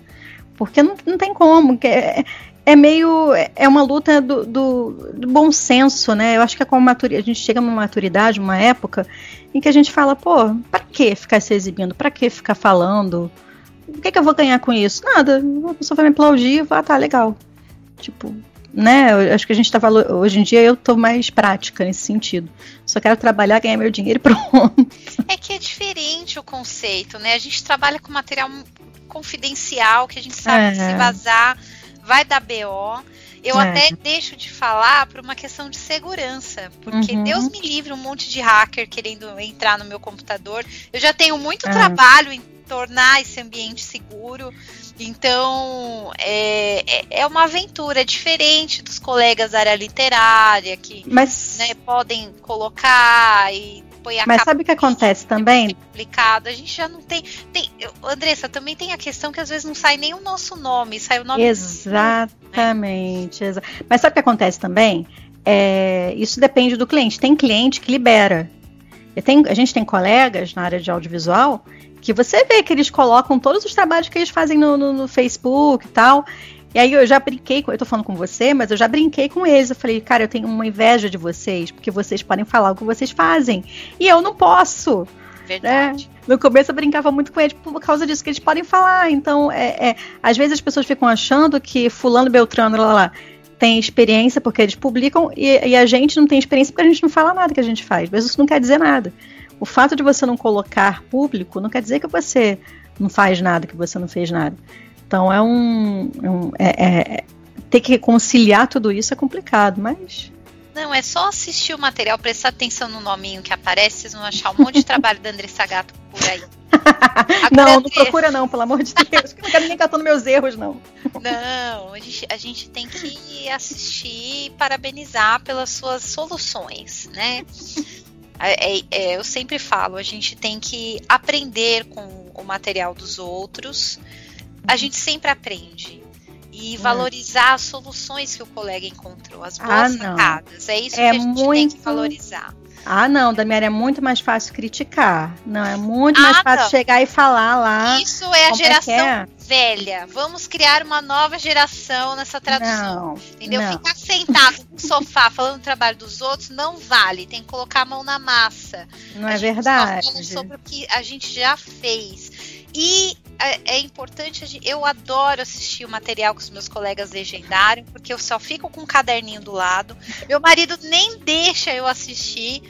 Porque não, não tem como. É, é meio. É uma luta do, do, do, bom senso, né? Eu acho que é como a gente chega numa maturidade, uma época, em que a gente fala, pô, pra que ficar se exibindo? Pra que ficar falando? O que, que eu vou ganhar com isso? Nada. A pessoa vai me aplaudir e vai, ah, tá, legal. Tipo, né? Eu acho que a gente tá falando. Hoje em dia eu tô mais prática nesse sentido. Só quero trabalhar, ganhar meu dinheiro e pronto. É que é diferente o conceito, né? A gente trabalha com material confidencial que a gente sabe é. que se vazar vai dar BO. Eu é. até deixo de falar por uma questão de segurança, porque uhum. Deus me livre um monte de hacker querendo entrar no meu computador. Eu já tenho muito é. trabalho em tornar esse ambiente seguro. Então, é, é, é uma aventura diferente dos colegas da área literária que Mas... né, podem colocar e põe a Mas sabe o que acontece também? Complicado. A gente já não tem, tem. Andressa, também tem a questão que às vezes não sai nem o nosso nome, sai o nome Exatamente. Né? Mas sabe o que acontece também? É, isso depende do cliente. Tem cliente que libera. Tem, a gente tem colegas na área de audiovisual que você vê que eles colocam todos os trabalhos que eles fazem no, no, no Facebook e tal. E aí eu já brinquei, eu tô falando com você, mas eu já brinquei com eles. Eu falei, cara, eu tenho uma inveja de vocês, porque vocês podem falar o que vocês fazem. E eu não posso. Verdade. É, no começo eu brincava muito com eles por causa disso, que eles podem falar. Então, é, é, às vezes as pessoas ficam achando que fulano, beltrano, lá, lá, tem experiência porque eles publicam e, e, a gente não tem experiência porque a gente não fala nada que a gente faz. Mas isso não quer dizer nada. O fato de você não colocar público não quer dizer que você não faz nada, que você não fez nada. Então é um. É um é, é, ter que conciliar tudo isso é complicado, mas não, é só assistir o material, prestar atenção no nominho que aparece, vocês vão achar um monte de trabalho da Andressa Gato por aí. não, não procura não, pelo amor de Deus. Que não quero ninguém catando meus erros, não. Não, a gente, a gente tem que assistir e parabenizar pelas suas soluções, né? É, é, é, eu sempre falo, a gente tem que aprender com o material dos outros. A gente sempre aprende e valorizar as soluções que o colega encontrou, as boas ah, sacadas. É isso é que a gente muito... tem que valorizar. Ah, não, Damiara, é muito mais fácil criticar. Não, é muito mais ah, fácil não. chegar e falar lá. Isso é a é geração é velha. Vamos criar uma nova geração nessa tradução. Não, entendeu? Não. Ficar sentado no sofá falando do trabalho dos outros não vale. Tem que colocar a mão na massa. Não a é verdade. sobre o que a gente já fez. E é, é, importante, eu adoro assistir o material que os meus colegas legendaram, porque eu só fico com um caderninho do lado. Meu marido nem deixa eu assistir,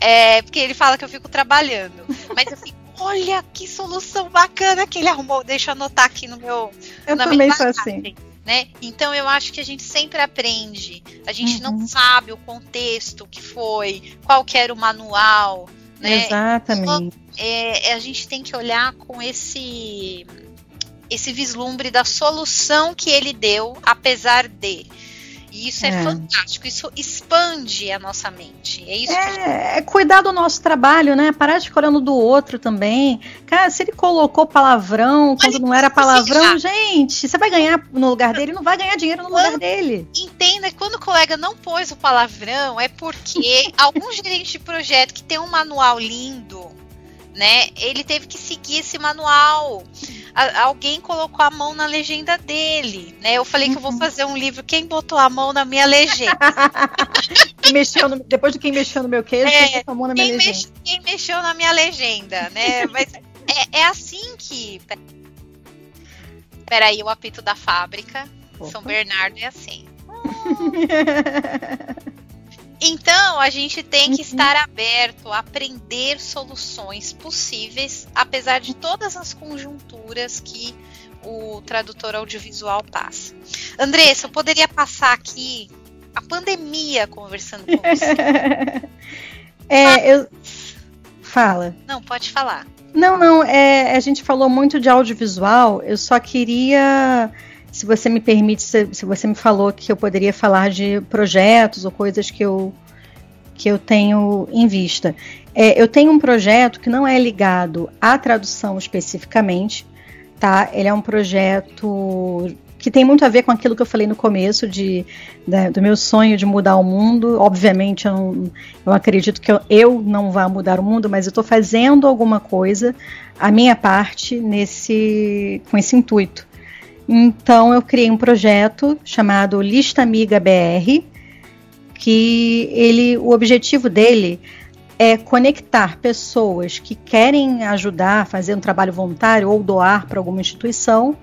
é, porque ele fala que eu fico trabalhando. Mas eu fico, olha que solução bacana que ele arrumou. Deixa eu anotar aqui no meu. Eu também sou assim. Né? Então eu acho que a gente sempre aprende. A gente uhum. não sabe o contexto que foi, qual que era o manual, né? Exatamente. Então, é, a gente tem que olhar com esse esse vislumbre da solução que ele deu, apesar de. E isso é, é, fantástico, isso expande a nossa mente. É isso é, gente... é, cuidar do nosso trabalho, né? Parar de ficar olhando do outro também. Cara, se ele colocou palavrão Mas quando não era palavrão, gente, você vai ganhar no lugar dele, não vai ganhar dinheiro no quando, lugar dele. Entenda que quando o colega não pôs o palavrão, é porque algum gerente de projeto que tem um manual lindo né? Ele teve que seguir esse manual. A, alguém colocou a mão na legenda dele, né? Eu falei uhum. que eu vou uhum. fazer um livro. Quem botou a mão na minha legenda? mexeu no, depois de quem mexeu no meu queijo, é, quem botou a mão na minha quem legenda? Quem mexeu na minha legenda, né? Mas é, é assim que. Peraí, o apito da fábrica. Opa. São Bernardo é assim. Então, a gente tem que uhum. estar aberto a aprender soluções possíveis, apesar de todas as conjunturas que o tradutor audiovisual passa. Andressa, eu poderia passar aqui a pandemia conversando com você. é, eu. Fala. Não, pode falar. Não, não, é, a gente falou muito de audiovisual, eu só queria se você me permite, se, se, você me falou que eu poderia falar de projetos ou coisas que eu, que eu tenho em vista. É, eu tenho um projeto que não é ligado à tradução especificamente, tá? Ele é um projeto que tem muito a ver com aquilo que eu falei no começo de, do meu sonho de mudar o mundo. Obviamente, eu, não, eu acredito que eu, eu, não vá mudar o mundo, mas eu estou fazendo alguma coisa, a minha parte, nesse com esse intuito. Então eu criei um projeto chamado Lista Amiga BR, que ele, o objetivo dele é conectar pessoas que querem ajudar, fazer um trabalho voluntário ou doar para alguma instituição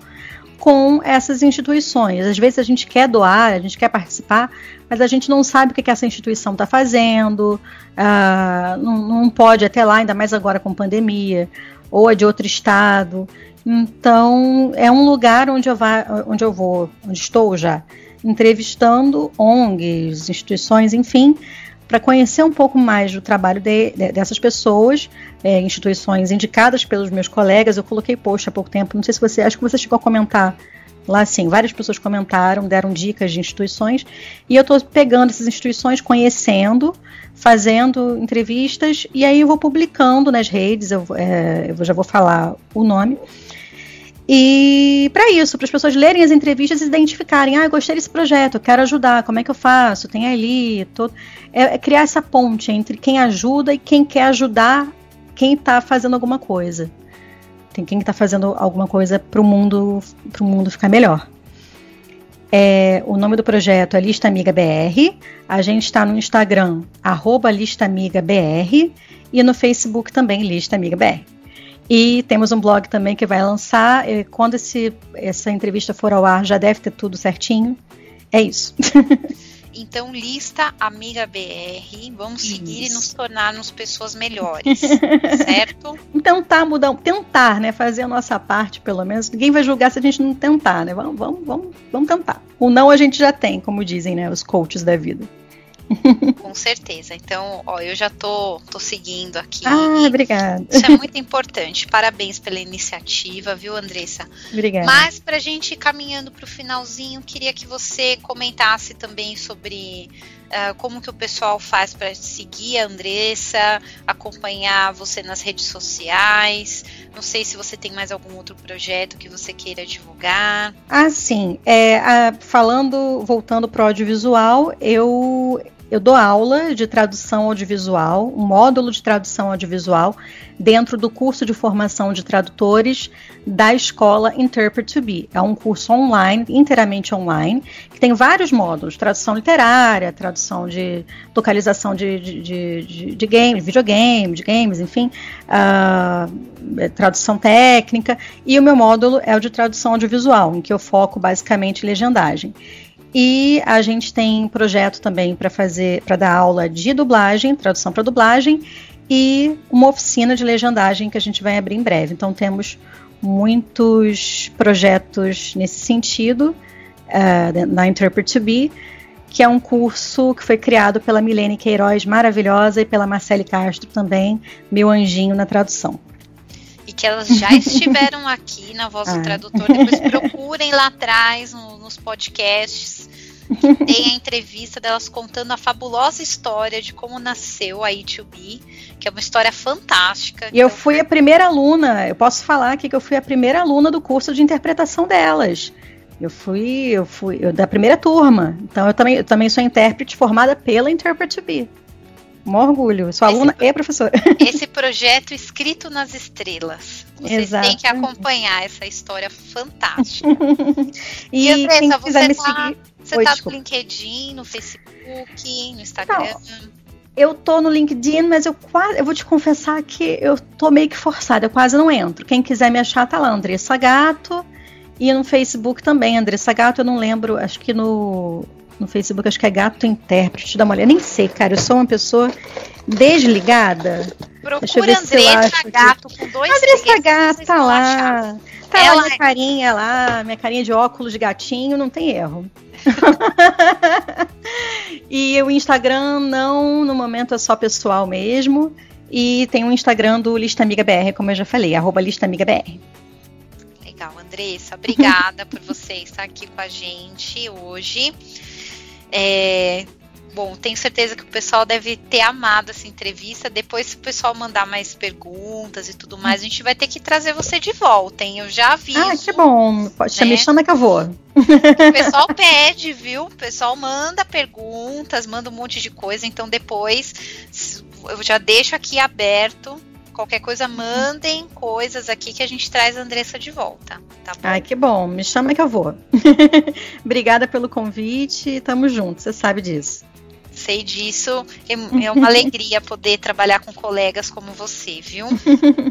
com essas instituições. Às vezes a gente quer doar, a gente quer participar, mas a gente não sabe o que, que essa instituição está fazendo, uh, não, não, pode até lá, ainda mais agora com pandemia, ou é de outro estado. Então, é um lugar onde eu, vá, onde eu vou, onde estou já, entrevistando ONGs, instituições, enfim, para conhecer um pouco mais do trabalho de, de, dessas pessoas, é, instituições indicadas pelos meus colegas. Eu coloquei post há pouco tempo, não sei se você, acho que você chegou a comentar lá sim, várias pessoas comentaram, deram dicas de instituições, e eu estou pegando essas instituições, conhecendo, fazendo entrevistas, e aí eu vou publicando nas redes, eu, é, eu já vou falar o nome, e para isso, para as pessoas lerem as entrevistas e identificarem, ah, eu gostei desse projeto, eu quero ajudar, como é que eu faço? Tem ali, todo... é, é criar essa ponte entre quem ajuda e quem quer ajudar quem está fazendo alguma coisa. Tem quem está fazendo alguma coisa para o mundo, mundo ficar melhor. É, o nome do projeto é Lista Amiga BR. A gente está no Instagram, arroba Lista Amiga BR, e no Facebook também, Lista Amiga BR. E temos um blog também que vai lançar. Quando esse, essa entrevista for ao ar, já deve ter tudo certinho. É isso. Então, lista Amiga BR. Vamos Isso. seguir e nos tornarmos pessoas melhores, certo? Tentar mudar, tentar, né? Fazer a nossa parte, pelo menos. Ninguém vai julgar se a gente não tentar, né? Vamos, vamos, vamos, vamos tentar. O não a gente já tem, como dizem, né? Os coaches da vida. Com certeza. Então, ó, eu já tô, tô seguindo aqui. Ah, obrigada. Isso é muito importante. Parabéns pela iniciativa, viu, Andressa? Obrigada. Mas para a gente ir caminhando para o finalzinho, queria que você comentasse também sobre uh, como que o pessoal faz para seguir a Andressa, acompanhar você nas redes sociais. Não sei se você tem mais algum outro projeto que você queira divulgar. Ah, sim. É, a, falando, voltando para o audiovisual, eu eu dou aula de tradução audiovisual, um módulo de tradução audiovisual, dentro do curso de formação de tradutores da escola Interpret to Be. É um curso online, inteiramente online, que tem vários módulos: tradução literária, tradução de localização de, de, de, de, games, videogame, de games, enfim, uh, tradução técnica. E o meu módulo é o de tradução audiovisual, em que eu foco basicamente legendagem. E a gente tem projeto também para fazer, para dar aula de dublagem, tradução para dublagem, e uma oficina de legendagem que a gente vai abrir em breve. Então temos muitos projetos nesse sentido uh, na Interpret to Be, que é um curso que foi criado pela Milene Queiroz, maravilhosa, e pela Marcele Castro também, meu anjinho na tradução. E que elas já estiveram aqui na Voz do ah. Tradutor. Depois procurem lá atrás no, nos podcasts. Tem a entrevista delas contando a fabulosa história de como nasceu a E2B, que é uma história fantástica. E eu fui a primeira aluna, eu posso falar aqui que eu fui a primeira aluna do curso de interpretação delas. Eu fui, eu fui eu, da primeira turma. Então eu também, eu também sou intérprete formada pela Interpret to Be. Um orgulho. Sou esse aluna e professora. Esse projeto escrito nas estrelas. Vocês Exato. têm que acompanhar essa história fantástica. e, e Andressa, quem quiser me tá, seguir. Você tá desculpa. no LinkedIn, no Facebook, no Instagram? Não, eu tô no LinkedIn, mas eu quase. Eu vou te confessar que eu tô meio que forçada, eu quase não entro. Quem quiser me achar, tá lá, Andressa Gato. E no Facebook também, Andressa Gato, eu não lembro, acho que no no Facebook, acho que é Gato Intérprete, dá uma olhada. Nem sei, cara, eu sou uma pessoa desligada. Procura Andressa Gato com dois Andressa Gato tá lá. Tá Ela... lá minha carinha lá, minha carinha de óculos de gatinho, não tem erro. e o Instagram não, no momento é só pessoal mesmo. E tem o um Instagram do Lista Amiga BR, como eu já falei, arroba Lista Amiga BR. Legal, Andressa. Obrigada por você estar aqui com a gente hoje. É, bom, tenho certeza que o pessoal deve ter amado essa entrevista. Depois, se o pessoal mandar mais perguntas e tudo mais, a gente vai ter que trazer você de volta, hein? Eu já vi. Ah, que bom. Pode né? me chama que eu vou. O pessoal pede, viu? O pessoal manda perguntas, manda um monte de coisa. Então, depois, eu já deixo aqui aberto Qualquer coisa, mandem coisas aqui que a gente traz a Andressa de volta, tá bom? Ai, que bom. Me chama que eu vou. Obrigada pelo convite. Tamo junto, você sabe disso. Sei disso. É, é uma alegria poder trabalhar com colegas como você, viu?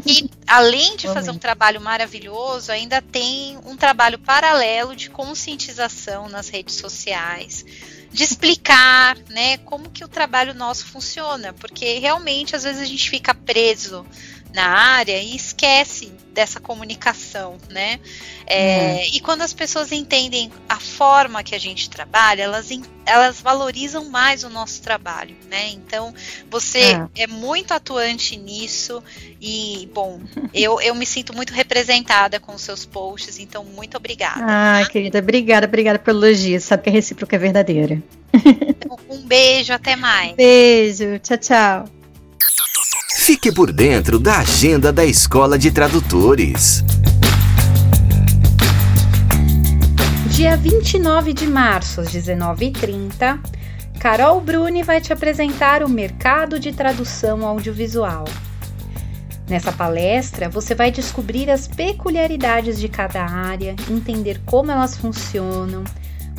E além de fazer um trabalho maravilhoso, ainda tem um trabalho paralelo de conscientização nas redes sociais de explicar, né, como que o trabalho nosso funciona, porque realmente às vezes a gente fica preso na área e esquece dessa comunicação, né? É, é. E quando as pessoas entendem a forma que a gente trabalha, elas, elas valorizam mais o nosso trabalho, né? Então, você é. é muito atuante nisso e, bom, eu, eu me sinto muito representada com os seus posts, então, muito obrigada. Ah, tá? querida, obrigada, obrigada pelo elogio. Sabe que a recíproca é verdadeira. Então, um beijo, até mais. Beijo, tchau, tchau. Fique por dentro da agenda da Escola de Tradutores. Dia 29 de março, às 19h30, Carol Bruni vai te apresentar o mercado de tradução audiovisual. Nessa palestra, você vai descobrir as peculiaridades de cada área, entender como elas funcionam,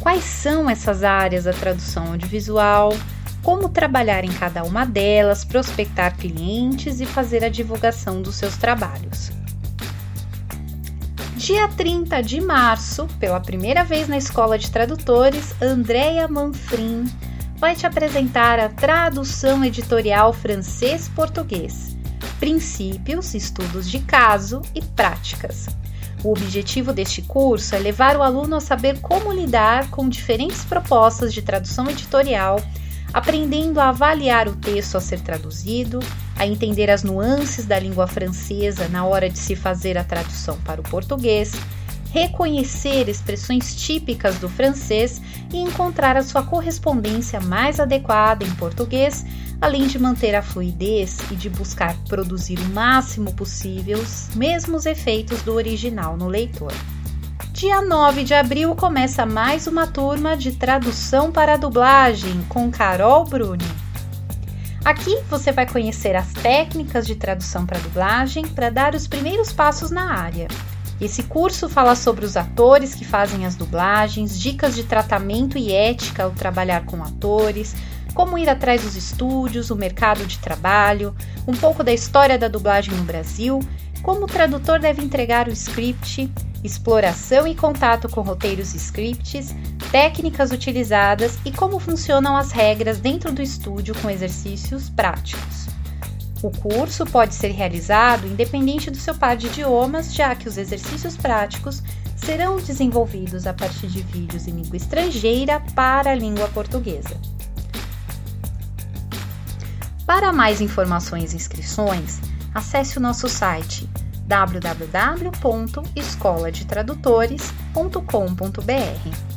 Quais são essas áreas da tradução audiovisual? Como trabalhar em cada uma delas, prospectar clientes e fazer a divulgação dos seus trabalhos. Dia 30 de março, pela primeira vez na Escola de Tradutores, Andrea Manfrim vai te apresentar a tradução editorial francês-português, princípios, estudos de caso e práticas. O objetivo deste curso é levar o aluno a saber como lidar com diferentes propostas de tradução editorial aprendendo a avaliar o texto a ser traduzido, a entender as nuances da língua francesa na hora de se fazer a tradução para o português, reconhecer expressões típicas do francês e encontrar a sua correspondência mais adequada em português, além de manter a fluidez e de buscar produzir o máximo possível os mesmos efeitos do original no leitor. Dia 9 de abril começa mais uma turma de tradução para dublagem com Carol Bruni. Aqui você vai conhecer as técnicas de tradução para dublagem para dar os primeiros passos na área. Esse curso fala sobre os atores que fazem as dublagens, dicas de tratamento e ética ao trabalhar com atores, como ir atrás dos estúdios, o mercado de trabalho, um pouco da história da dublagem no Brasil, como o tradutor deve entregar o script exploração e contato com roteiros e scripts, técnicas utilizadas e como funcionam as regras dentro do estúdio com exercícios práticos. O curso pode ser realizado independente do seu par de idiomas, já que os exercícios práticos serão desenvolvidos a partir de vídeos em língua estrangeira para a língua portuguesa. Para mais informações e inscrições, acesse o nosso site www.escoladetradutores.com.br.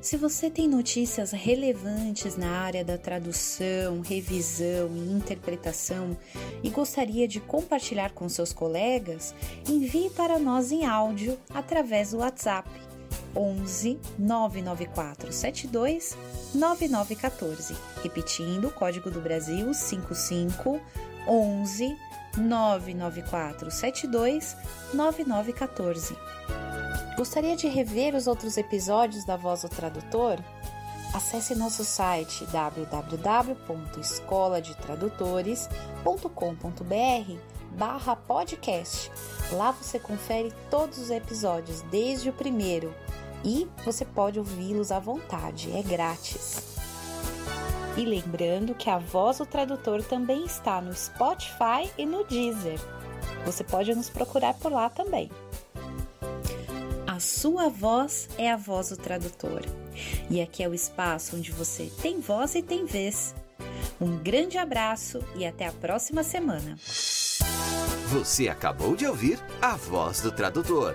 Se você tem notícias relevantes na área da tradução, revisão e interpretação e gostaria de compartilhar com seus colegas, envie para nós em áudio através do WhatsApp 11 994 72 9914. Repetindo, o código do Brasil 55 11 994 72 9914. Gostaria de rever os outros episódios da Voz do Tradutor? Acesse nosso site www.escoladetradutores.com.br barra podcast. Lá você confere todos os episódios, desde o primeiro, e você pode ouvi-los à vontade, é grátis. E lembrando que a voz do tradutor também está no Spotify e no Deezer. Você pode nos procurar por lá também. A sua voz é a voz do tradutor. E aqui é o espaço onde você tem voz e tem vez. Um grande abraço e até a próxima semana. Você acabou de ouvir a voz do tradutor.